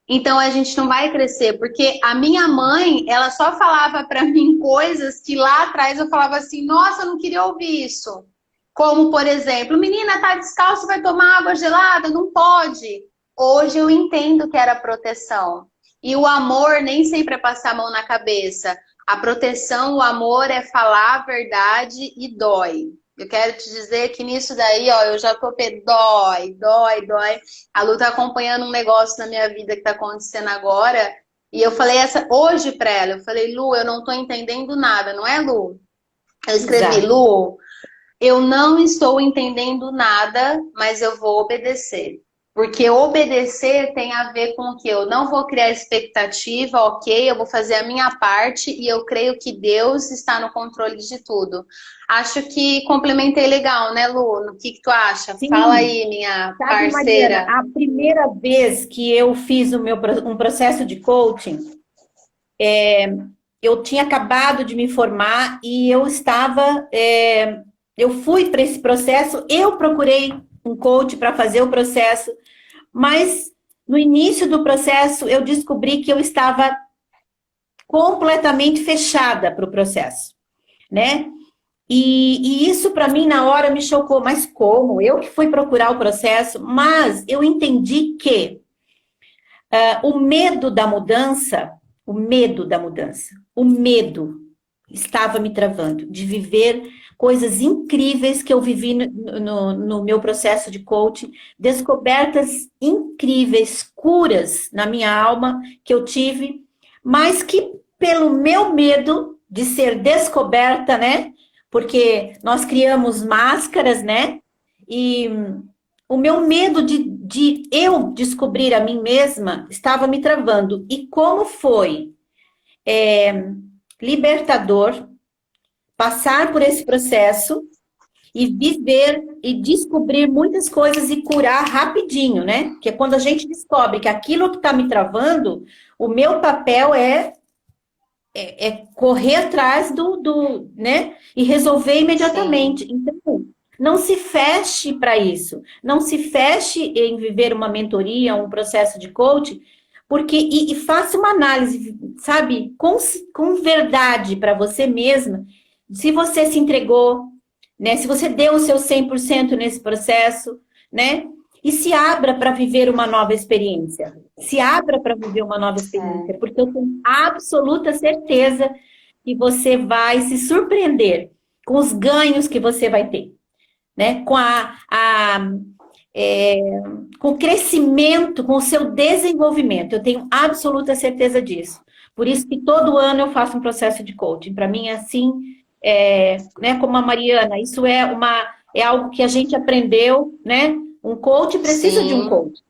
então a gente não vai crescer. Porque a minha mãe, ela só falava para mim coisas que lá atrás eu falava assim: nossa, eu não queria ouvir isso. Como, por exemplo, menina tá descalço, vai tomar água gelada? Não pode. Hoje eu entendo que era proteção. E o amor nem sempre é passar a mão na cabeça. A proteção, o amor é falar a verdade e dói. Eu quero te dizer que nisso daí, ó, eu já tô dói, dói, dói. A Lu tá acompanhando um negócio na minha vida que tá acontecendo agora. E eu falei essa hoje pra ela, eu falei, Lu, eu não tô entendendo nada, não é, Lu? Eu escrevi, Exato. Lu, eu não estou entendendo nada, mas eu vou obedecer. Porque obedecer tem a ver com que eu não vou criar expectativa, ok, eu vou fazer a minha parte e eu creio que Deus está no controle de tudo. Acho que complementei legal, né, Lu? O que, que tu acha? Sim. Fala aí, minha Sabe, parceira. Mariana, a primeira vez que eu fiz o meu, um processo de coaching, é, eu tinha acabado de me formar e eu estava é, eu fui para esse processo, eu procurei um coach para fazer o processo, mas no início do processo eu descobri que eu estava completamente fechada para o processo, né? E, e isso para mim na hora me chocou, mas como? Eu que fui procurar o processo, mas eu entendi que uh, o medo da mudança, o medo da mudança, o medo estava me travando de viver coisas incríveis que eu vivi no, no, no, meu processo de coaching, descobertas incríveis, curas na minha alma que eu tive, mas que pelo meu medo de ser descoberta, né? Porque nós criamos máscaras, né? E o meu medo de, de eu descobrir a mim mesma estava me travando. E como foi é, libertador passar por esse processo e viver e descobrir muitas coisas e curar rapidinho, né? Que é quando a gente descobre que aquilo que está me travando, o meu papel é, é, é correr atrás do, do, né? E resolver imediatamente. Sim. Então, não se feche para isso. Não se feche em viver uma mentoria, um processo de coaching, porque e, e faça uma análise, sabe, com, com verdade para você mesma, se você se entregou, né? Se você deu o seu 100% nesse processo, né? E se abra para viver uma nova experiência. Se abra para viver uma nova experiência, porque eu tenho absoluta certeza que você vai se surpreender com os ganhos que você vai ter, né? Com a, a é, com o crescimento, com o seu desenvolvimento. Eu tenho absoluta certeza disso. Por isso que todo ano eu faço um processo de coaching. Para mim é assim, é, né? Como a Mariana, isso é uma é algo que a gente aprendeu, né? Um coach precisa Sim. de um coach,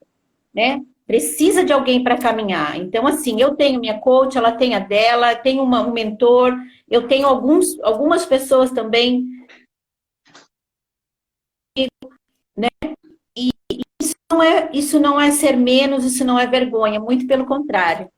né? Precisa de alguém para caminhar. Então, assim, eu tenho minha coach, ela tem a dela, tenho uma, um mentor, eu tenho alguns, algumas pessoas também, né? E isso não, é, isso não é ser menos, isso não é vergonha, muito pelo contrário.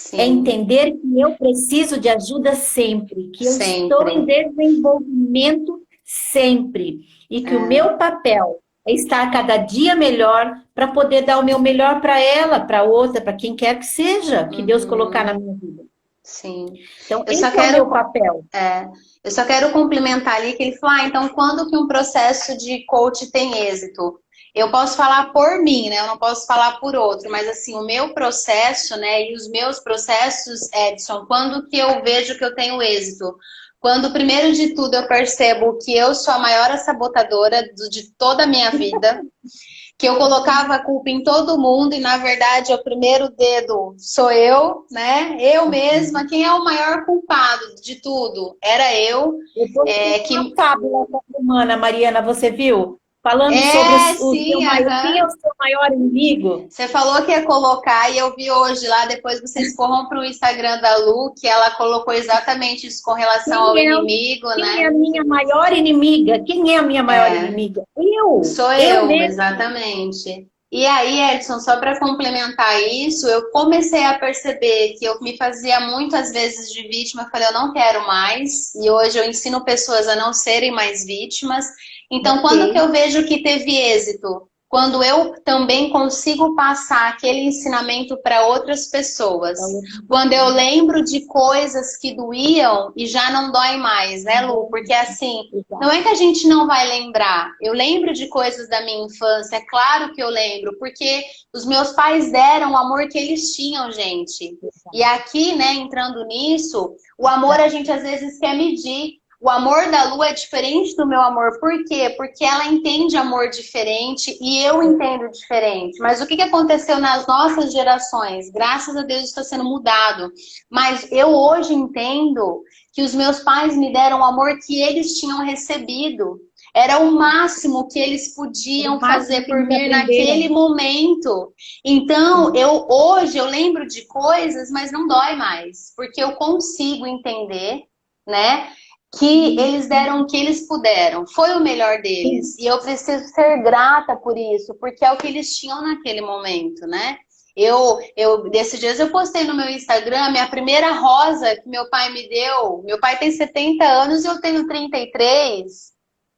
Sim. É entender que eu preciso de ajuda sempre, que eu sempre. estou em desenvolvimento sempre e que é. o meu papel é estar cada dia melhor para poder dar o meu melhor para ela, para outra, para quem quer que seja, que uhum. Deus colocar na minha vida. Sim. Então, eu esse só quero, é o meu papel. É, eu só quero complementar ali que ele falou, ah, então quando que um processo de coach tem êxito? Eu posso falar por mim, né? Eu não posso falar por outro, mas assim, o meu processo, né? E os meus processos, Edson, quando que eu vejo que eu tenho êxito? Quando, primeiro de tudo, eu percebo que eu sou a maior sabotadora de toda a minha vida, que eu colocava a culpa em todo mundo e, na verdade, o primeiro dedo sou eu, né? Eu mesma. Quem é o maior culpado de tudo? Era eu. eu é, que... Fábula humana, Mariana, você viu? Falando é, sobre o, sim, seu maior, quem é o seu maior inimigo? Você falou que ia colocar, e eu vi hoje lá, depois vocês corram para o Instagram da Lu, que ela colocou exatamente isso com relação quem ao é, inimigo, quem né? Quem é a minha maior inimiga? Quem é a minha maior é. inimiga? Eu! Sou eu, eu exatamente. E aí, Edson, só para complementar isso, eu comecei a perceber que eu me fazia muitas vezes de vítima, eu falei, eu não quero mais, e hoje eu ensino pessoas a não serem mais vítimas, então, okay. quando que eu vejo que teve êxito? Quando eu também consigo passar aquele ensinamento para outras pessoas. Quando eu lembro de coisas que doíam e já não dói mais, né, Lu? Porque assim, não é que a gente não vai lembrar. Eu lembro de coisas da minha infância, é claro que eu lembro, porque os meus pais deram o amor que eles tinham, gente. E aqui, né, entrando nisso, o amor a gente às vezes quer medir. O amor da Lu é diferente do meu amor. Por quê? Porque ela entende amor diferente e eu entendo diferente. Mas o que aconteceu nas nossas gerações? Graças a Deus está sendo mudado. Mas eu hoje entendo que os meus pais me deram o amor que eles tinham recebido. Era o máximo que eles podiam fazer por mim naquele momento. Então, eu hoje eu lembro de coisas, mas não dói mais, porque eu consigo entender, né? Que eles deram o que eles puderam. Foi o melhor deles. E eu preciso ser grata por isso, porque é o que eles tinham naquele momento, né? Eu, eu, desses dias eu postei no meu Instagram minha primeira rosa que meu pai me deu. Meu pai tem 70 anos e eu tenho 33.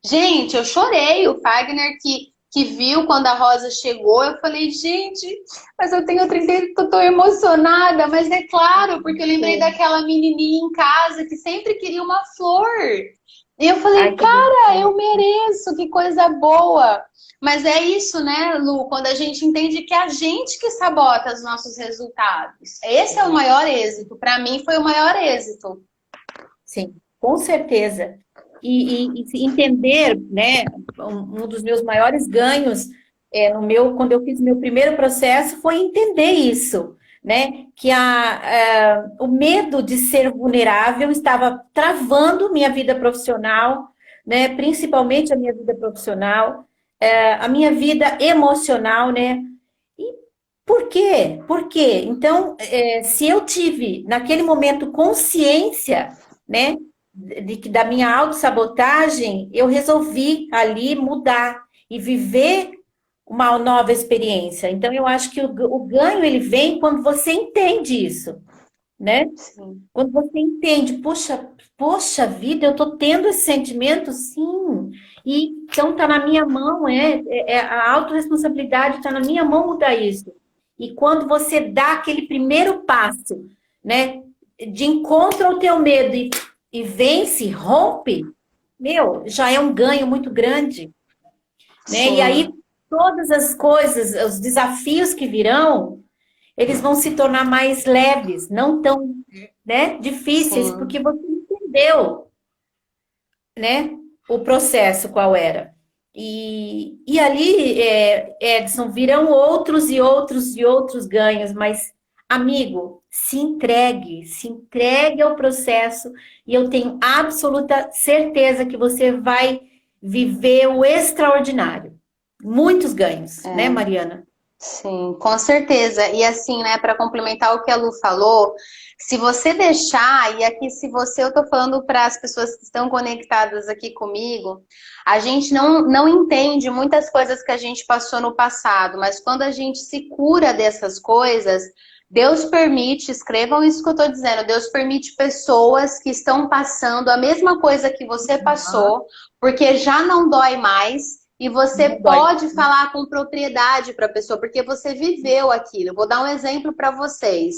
Gente, eu chorei. O Fagner, que que viu quando a Rosa chegou, eu falei, gente, mas eu tenho 30, tô, tô emocionada, mas é claro, porque eu lembrei Sim. daquela menininha em casa que sempre queria uma flor. E eu falei, Ai, cara, eu mereço, que coisa boa. Mas é isso, né, Lu? Quando a gente entende que é a gente que sabota os nossos resultados. Esse é o maior êxito. Para mim, foi o maior êxito. Sim, com certeza e, e, e entender, né, um, dos meus maiores ganhos é, no meu, quando eu fiz meu primeiro processo foi entender isso, né, que a, é, o medo de ser vulnerável estava travando minha vida profissional, né, principalmente a minha vida profissional, é, a minha vida emocional, né, por quê? Por quê? Então, é, se eu tive naquele momento consciência, né, de da minha autossabotagem, eu resolvi ali mudar e viver uma nova experiência. Então, eu acho que o, o ganho, ele vem quando você entende isso, né? Sim. Quando você entende, poxa, poxa vida, eu tô tendo esse sentimento, sim. E então está na minha mão, é, é, é a autorresponsabilidade está na minha mão mudar isso. E quando você dá aquele primeiro passo, né, de encontro ao teu medo e, e vence, rompe, meu, já é um ganho muito grande. Né? E aí todas as coisas, os desafios que virão, eles vão se tornar mais leves, não tão né, difíceis, Sim. porque você entendeu né, o processo qual era. E, e ali, é, Edson, virão outros e outros e outros ganhos, mas, amigo, se entregue, se entregue ao processo e eu tenho absoluta certeza que você vai viver o extraordinário. Muitos ganhos, é. né, Mariana? Sim, com certeza. E assim, né, para complementar o que a Lu falou, se você deixar, e aqui se você, eu estou falando para as pessoas que estão conectadas aqui comigo, a gente não, não entende muitas coisas que a gente passou no passado, mas quando a gente se cura dessas coisas, Deus permite, escrevam isso que eu estou dizendo, Deus permite pessoas que estão passando a mesma coisa que você passou, porque já não dói mais, e você não pode dói. falar com propriedade para a pessoa, porque você viveu aquilo. Vou dar um exemplo para vocês.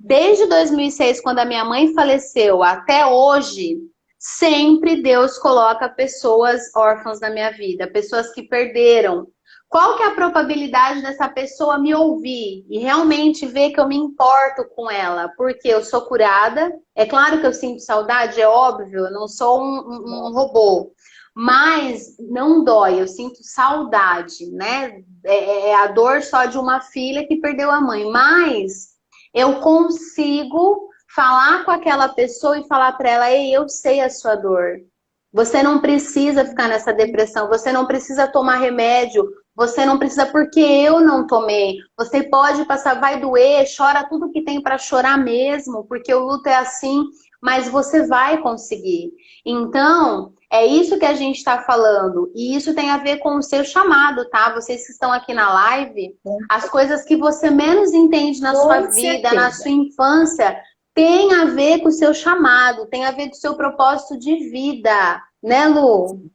Desde 2006, quando a minha mãe faleceu, até hoje, sempre Deus coloca pessoas órfãs na minha vida, pessoas que perderam. Qual que é a probabilidade dessa pessoa me ouvir e realmente ver que eu me importo com ela? Porque eu sou curada. É claro que eu sinto saudade, é óbvio, eu não sou um, um, um robô. Mas não dói, eu sinto saudade, né? É, é, é a dor só de uma filha que perdeu a mãe. Mas eu consigo falar com aquela pessoa e falar para ela: ei, eu sei a sua dor. Você não precisa ficar nessa depressão, você não precisa tomar remédio, você não precisa porque eu não tomei. Você pode passar, vai doer, chora tudo que tem para chorar mesmo, porque o luto é assim, mas você vai conseguir. Então, é isso que a gente está falando. E isso tem a ver com o seu chamado, tá? Vocês que estão aqui na live, as coisas que você menos entende na com sua certeza. vida, na sua infância, tem a ver com o seu chamado, tem a ver com o seu propósito de vida, né, Lu?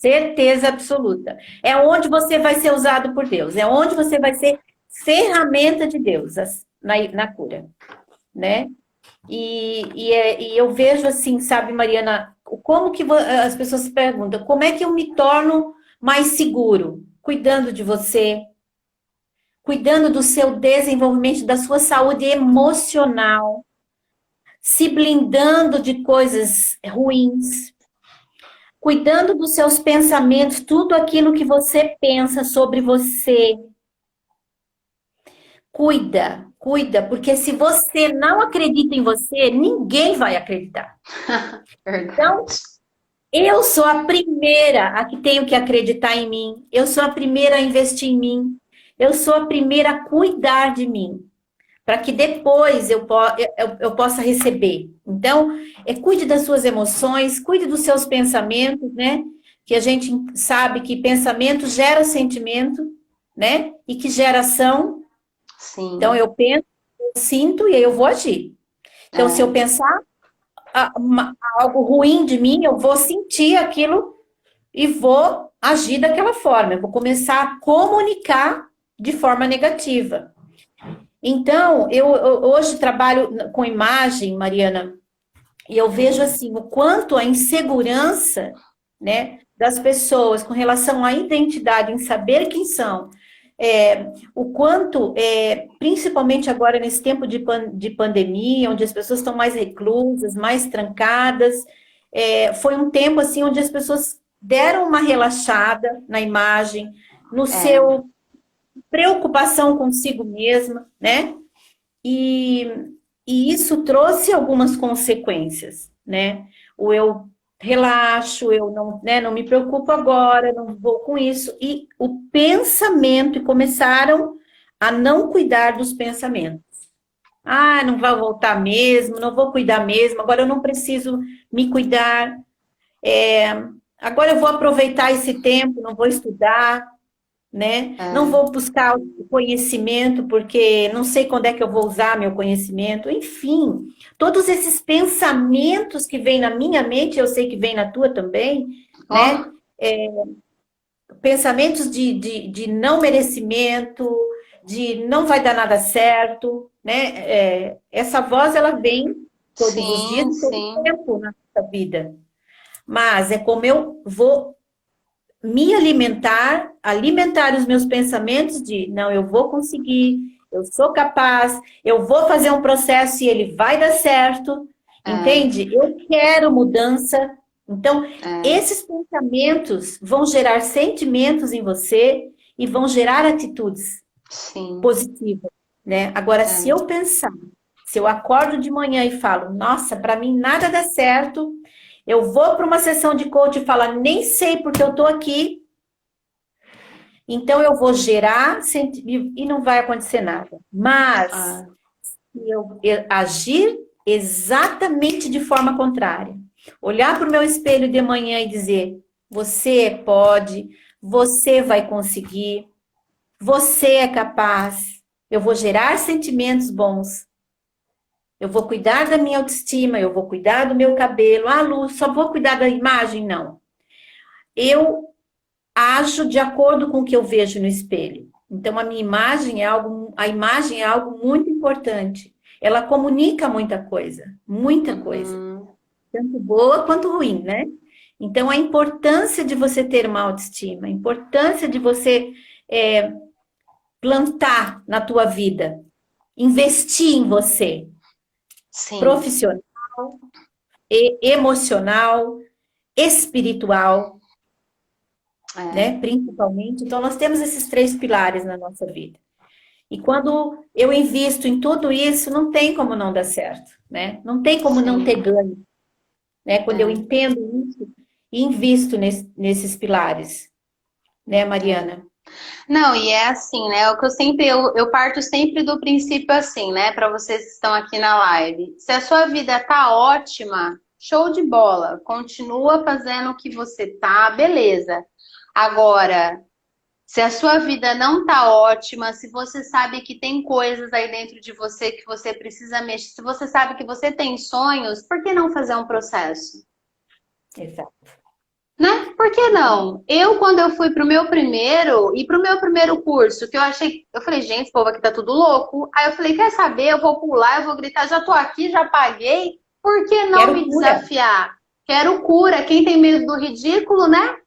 Certeza absoluta. É onde você vai ser usado por Deus, é onde você vai ser ferramenta de Deus na, na cura, né? E, e, é, e eu vejo assim, sabe, Mariana, como que as pessoas se perguntam, como é que eu me torno mais seguro? Cuidando de você, cuidando do seu desenvolvimento, da sua saúde emocional, se blindando de coisas ruins, cuidando dos seus pensamentos, tudo aquilo que você pensa sobre você. Cuida, cuida, porque se você não acredita em você, ninguém vai acreditar. então, eu sou a primeira a que tenho que acreditar em mim. Eu sou a primeira a investir em mim. Eu sou a primeira a cuidar de mim para que depois eu, eu, eu, possa receber. Então, é, cuide das suas emoções, cuide dos seus pensamentos, né? Que a gente sabe que pensamento gera sentimento, né? E que geração. Sim. Então, eu penso, eu sinto e aí eu vou agir. Então, é. se eu pensar algo ruim de mim, eu vou sentir aquilo e vou agir daquela forma. Eu vou começar a comunicar de forma negativa. Então, eu, eu hoje trabalho com imagem, Mariana, e eu vejo assim o quanto a insegurança, né, das pessoas com relação à identidade, em saber quem são, é, o quanto, é, principalmente agora nesse tempo de, pan de pandemia, onde as pessoas estão mais reclusas, mais trancadas, é, foi um tempo assim onde as pessoas deram uma relaxada na imagem, no é. seu preocupação consigo mesma, né? E, e isso trouxe algumas consequências, né? O eu relaxo, eu não, né, não me preocupo agora, não vou com isso. E o pensamento, e começaram a não cuidar dos pensamentos. Ah, não vai voltar mesmo, não vou cuidar mesmo, agora eu não preciso me cuidar. É, agora eu vou aproveitar esse tempo, não vou estudar, né? É. Não vou buscar o conhecimento porque não sei quando é que eu vou usar meu conhecimento. Enfim, todos esses pensamentos que vêm na minha mente, eu sei que vem na tua também, oh. né? é, pensamentos de, de, de, não merecimento, de não vai dar nada certo, né? É, essa voz, ela vem todos sim, os dias, todo sim. tempo na nossa vida. Mas é como eu vou me alimentar, alimentar os meus pensamentos de não, eu vou conseguir, eu sou capaz, eu vou fazer um processo e ele vai dar certo, é. entende? Eu quero mudança. Então, é. esses pensamentos vão gerar sentimentos em você e vão gerar atitudes Sim. positivas, né? Agora, é. se eu pensar, se eu acordo de manhã e falo, nossa, para mim nada dá certo, eu vou para uma sessão de coach e falar, nem sei porque eu estou aqui. Então eu vou gerar e não vai acontecer nada. Mas ah. se eu, eu agir exatamente de forma contrária, olhar para o meu espelho de manhã e dizer: você pode, você vai conseguir, você é capaz. Eu vou gerar sentimentos bons eu vou cuidar da minha autoestima, eu vou cuidar do meu cabelo. Ah, Lu, só vou cuidar da imagem? Não. Eu ajo de acordo com o que eu vejo no espelho. Então, a minha imagem é algo, a imagem é algo muito importante. Ela comunica muita coisa, muita coisa. Uhum. Tanto boa quanto ruim, né? Então, a importância de você ter uma autoestima, a importância de você é, plantar na tua vida, investir em você, Sim. profissional, e emocional, espiritual, é. né? Principalmente. Então, nós temos esses três pilares na nossa vida. E quando eu invisto em tudo isso, não tem como não dar certo, né? Não tem como Sim. não ter ganho. Né? Quando é. eu entendo isso e invisto nesse, nesses pilares. Né, Mariana? Não, e é assim, né? O que eu sempre, eu, eu parto sempre do princípio assim, né? Para vocês que estão aqui na live. Se a sua vida tá ótima, show de bola. Continua fazendo o que você tá, beleza. Agora, se a sua vida não tá ótima, se você sabe que tem coisas aí dentro de você que você precisa mexer, se você sabe que você tem sonhos, por que não fazer um processo? Exato? Por que não? Eu, quando eu fui pro meu primeiro, e pro meu primeiro curso, que eu achei, eu falei, gente, esse povo aqui tá tudo louco. Aí eu falei, quer saber? Eu vou pular, eu vou gritar, já tô aqui, já paguei. Por que não Quero me cura. desafiar? Quero cura. Quem tem medo do ridículo, né?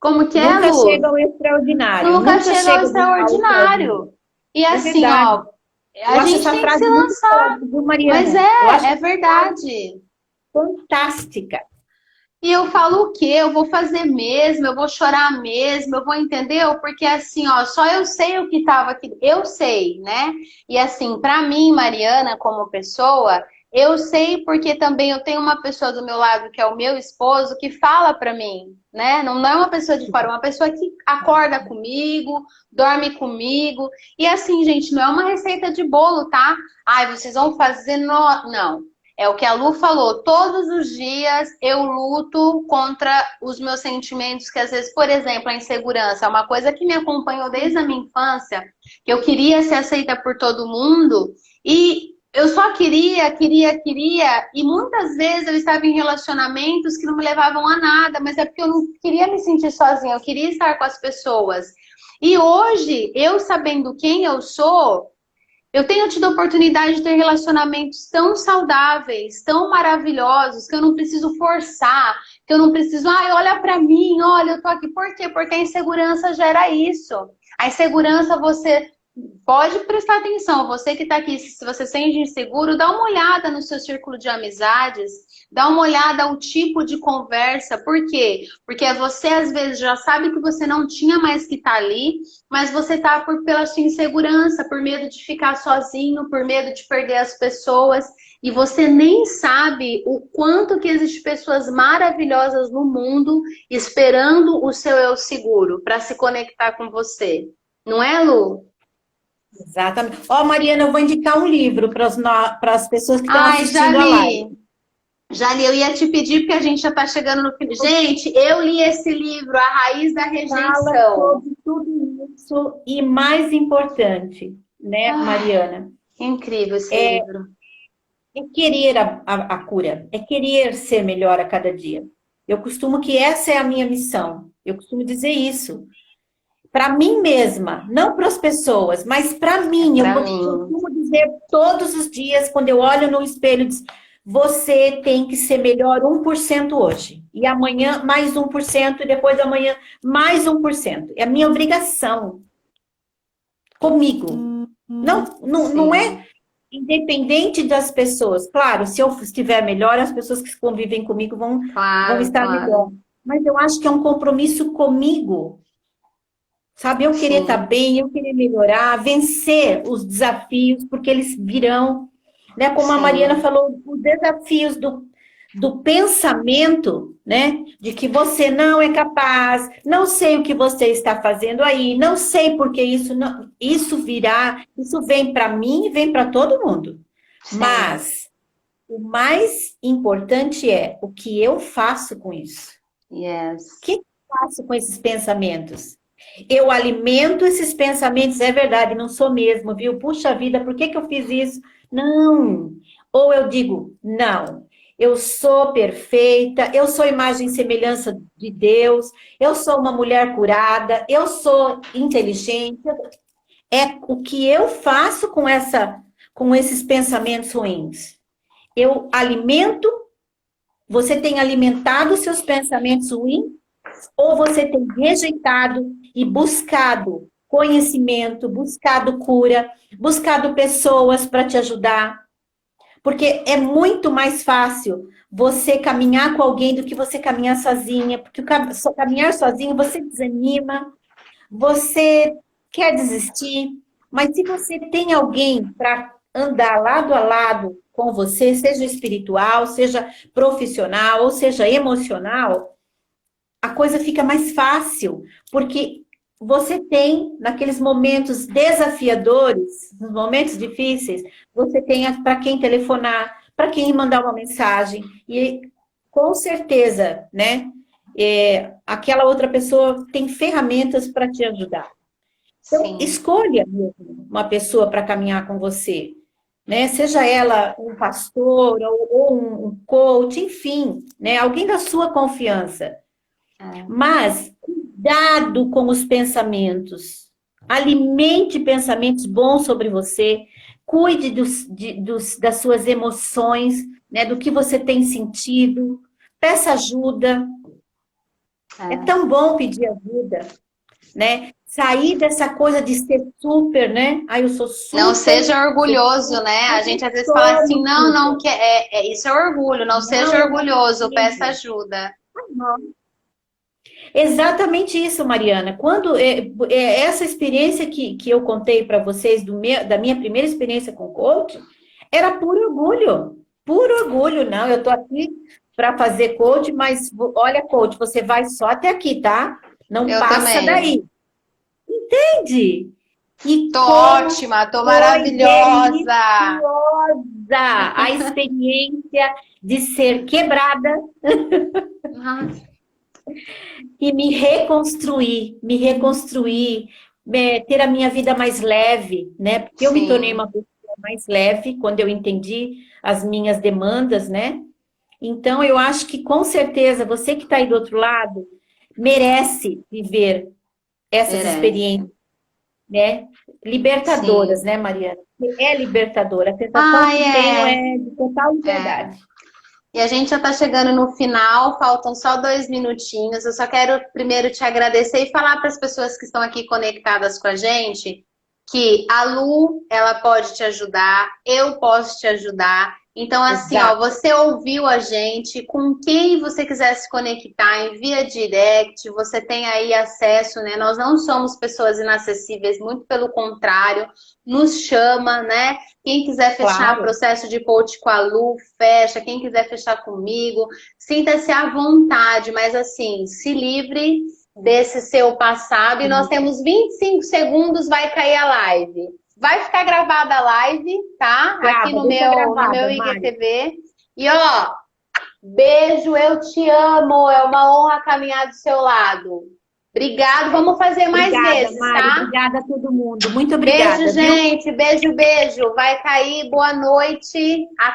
Como que Nunca é, Lu? chega ao extraordinário. Nunca, Nunca chega ao extraordinário. E é assim, ó, a gente tem que se lançar. Mas é, é verdade. Fantástica. E eu falo o quê? Eu vou fazer mesmo, eu vou chorar mesmo, eu vou entender, porque assim, ó, só eu sei o que estava aqui, eu sei, né? E assim, para mim, Mariana, como pessoa, eu sei porque também eu tenho uma pessoa do meu lado, que é o meu esposo, que fala para mim, né? Não, não é uma pessoa de fora, é uma pessoa que acorda comigo, dorme comigo. E assim, gente, não é uma receita de bolo, tá? Ai, vocês vão fazer no... Não. É o que a Lu falou, todos os dias eu luto contra os meus sentimentos, que às vezes, por exemplo, a insegurança é uma coisa que me acompanhou desde a minha infância, que eu queria ser aceita por todo mundo, e eu só queria, queria, queria, e muitas vezes eu estava em relacionamentos que não me levavam a nada, mas é porque eu não queria me sentir sozinha, eu queria estar com as pessoas. E hoje, eu sabendo quem eu sou, eu tenho tido a oportunidade de ter relacionamentos tão saudáveis, tão maravilhosos, que eu não preciso forçar, que eu não preciso, ai, olha para mim, olha, eu tô aqui. Por quê? Porque a insegurança gera isso. A insegurança você pode prestar atenção, você que está aqui, se você sente inseguro, dá uma olhada no seu círculo de amizades, Dá uma olhada ao tipo de conversa. Por quê? Porque você às vezes já sabe que você não tinha mais que estar tá ali, mas você tá por, pela sua insegurança, por medo de ficar sozinho, por medo de perder as pessoas. E você nem sabe o quanto que existem pessoas maravilhosas no mundo esperando o seu eu seguro para se conectar com você. Não é, Lu? Exatamente. Ó, oh, Mariana, eu vou indicar um livro para as pessoas que estão assistindo já li. a live. Já li, eu ia te pedir, porque a gente já está chegando no fim. Gente, eu li esse livro, A Raiz da Rejeição. Fala sobre tudo isso e mais importante, né, ah, Mariana? Incrível esse é, livro. É querer a, a, a, cura, é querer ser melhor a cada dia. Eu costumo que essa é a minha missão. Eu costumo dizer isso. Para mim mesma, não para as pessoas, mas para mim. Pra eu mim. costumo dizer todos os dias, quando eu olho no espelho, diz, você tem que ser melhor 1% hoje. E amanhã mais 1%, e depois amanhã mais 1%. É a minha obrigação. Comigo. Não, não, não é independente das pessoas. Claro, se eu estiver melhor, as pessoas que convivem comigo vão, Claro, vão estar claro. melhor. Mas eu acho que é um compromisso comigo. Sabe, eu querer estar bem, eu querer melhorar, vencer os desafios, porque eles virão. Né? Como a Sim. Mariana falou, os desafios do, do pensamento, né? De que você não é capaz, não sei o que você está fazendo aí, não sei porque isso não, isso virá, isso vem para mim e vem para todo mundo. Sim. Mas o mais importante é o que eu faço com isso. Yes. O que eu faço com esses pensamentos? Eu alimento esses pensamentos, é verdade, não sou mesmo, viu? Puxa vida, por que, que eu fiz isso? Não. Ou eu digo, não, eu sou perfeita, eu sou imagem e semelhança de Deus, eu sou uma mulher curada, eu sou inteligente. É o que eu faço com essa com esses pensamentos ruins. Eu alimento, você tem alimentado seus pensamentos ruins ou você tem rejeitado e buscado conhecimento, buscado cura, buscado pessoas para te ajudar. Porque é muito mais fácil você caminhar com alguém do que você caminhar sozinha, porque caminhar sozinho você desanima, você quer desistir, mas se você tem alguém para andar lado a lado com você, seja espiritual, seja profissional, ou seja emocional, a coisa fica mais fácil, porque você tem, naqueles momentos desafiadores, nos momentos difíceis, você tem para quem telefonar, para quem mandar uma mensagem, e com certeza, né, é, aquela outra pessoa tem ferramentas para te ajudar. Então, Sim. escolha uma pessoa para caminhar com você, né? Seja ela um pastor ou, ou um, um coach, enfim, né? Alguém da sua confiança. É. Mas cuidado com os pensamentos. Alimente pensamentos bons sobre você. Cuide dos, de- dos- das suas emoções, né? Do que você tem sentido. Peça ajuda. É. É tão bom pedir ajuda, né? Sair dessa coisa de ser super, né? Ai, eu sou super. Não seja orgulhoso, né? A gente às vezes fala assim, não, não, que é, é- isso é orgulho, não, seja orgulhoso, sim. peça ajuda. Exatamente isso, Mariana. Quando é, é essa experiência que, que eu contei para vocês meu, da minha primeira experiência com coach, era puro orgulho. Puro orgulho, não. Eu tô aqui para fazer coach, mas olha, coach, você vai só até aqui, tá? Não Eu passa também. daí. Entende? E Tô ótima, tô maravilhosa. a experiência de ser quebrada Nossa, e me reconstruir, me reconstruir, é, ter a minha vida mais leve, né? Porque eu me Sim. tornei uma pessoa mais leve quando eu entendi as minhas demandas, né? Então, eu acho que com certeza você que está aí do outro lado merece viver essas Merece. experiências, né? Libertadoras, né, Mariana? É libertadora. A sensação Ai, que é. tenho é de total liberdade. E a gente já tá chegando no final, faltam só dois minutinhos. Eu só quero primeiro te agradecer e falar para as pessoas que estão aqui conectadas com a gente que a Lu, ela pode te ajudar, eu posso te ajudar. Então, assim, Exato. ó, você ouviu a gente, com quem você quiser se conectar, envia direct, você tem aí acesso, né? Nós não somos pessoas inacessíveis, muito pelo contrário, nos chama, né? Quem quiser fechar Claro. processo de coach com a Lu, fecha. Quem quiser fechar comigo, sinta-se à vontade, mas assim, se livre desse seu passado. E nós temos 25 segundos, vai cair a live. Vai ficar gravada a live, tá? Grava, Aqui no meu, no gravada, meu Mari. IGTV. E ó, beijo, eu te amo. É uma honra caminhar do seu lado. Obrigado, vamos fazer mais obrigada, vezes, Mari, tá? Obrigada a todo mundo. Muito obrigada. Beijo, viu? gente. Beijo, beijo. Vai cair. Boa noite. Até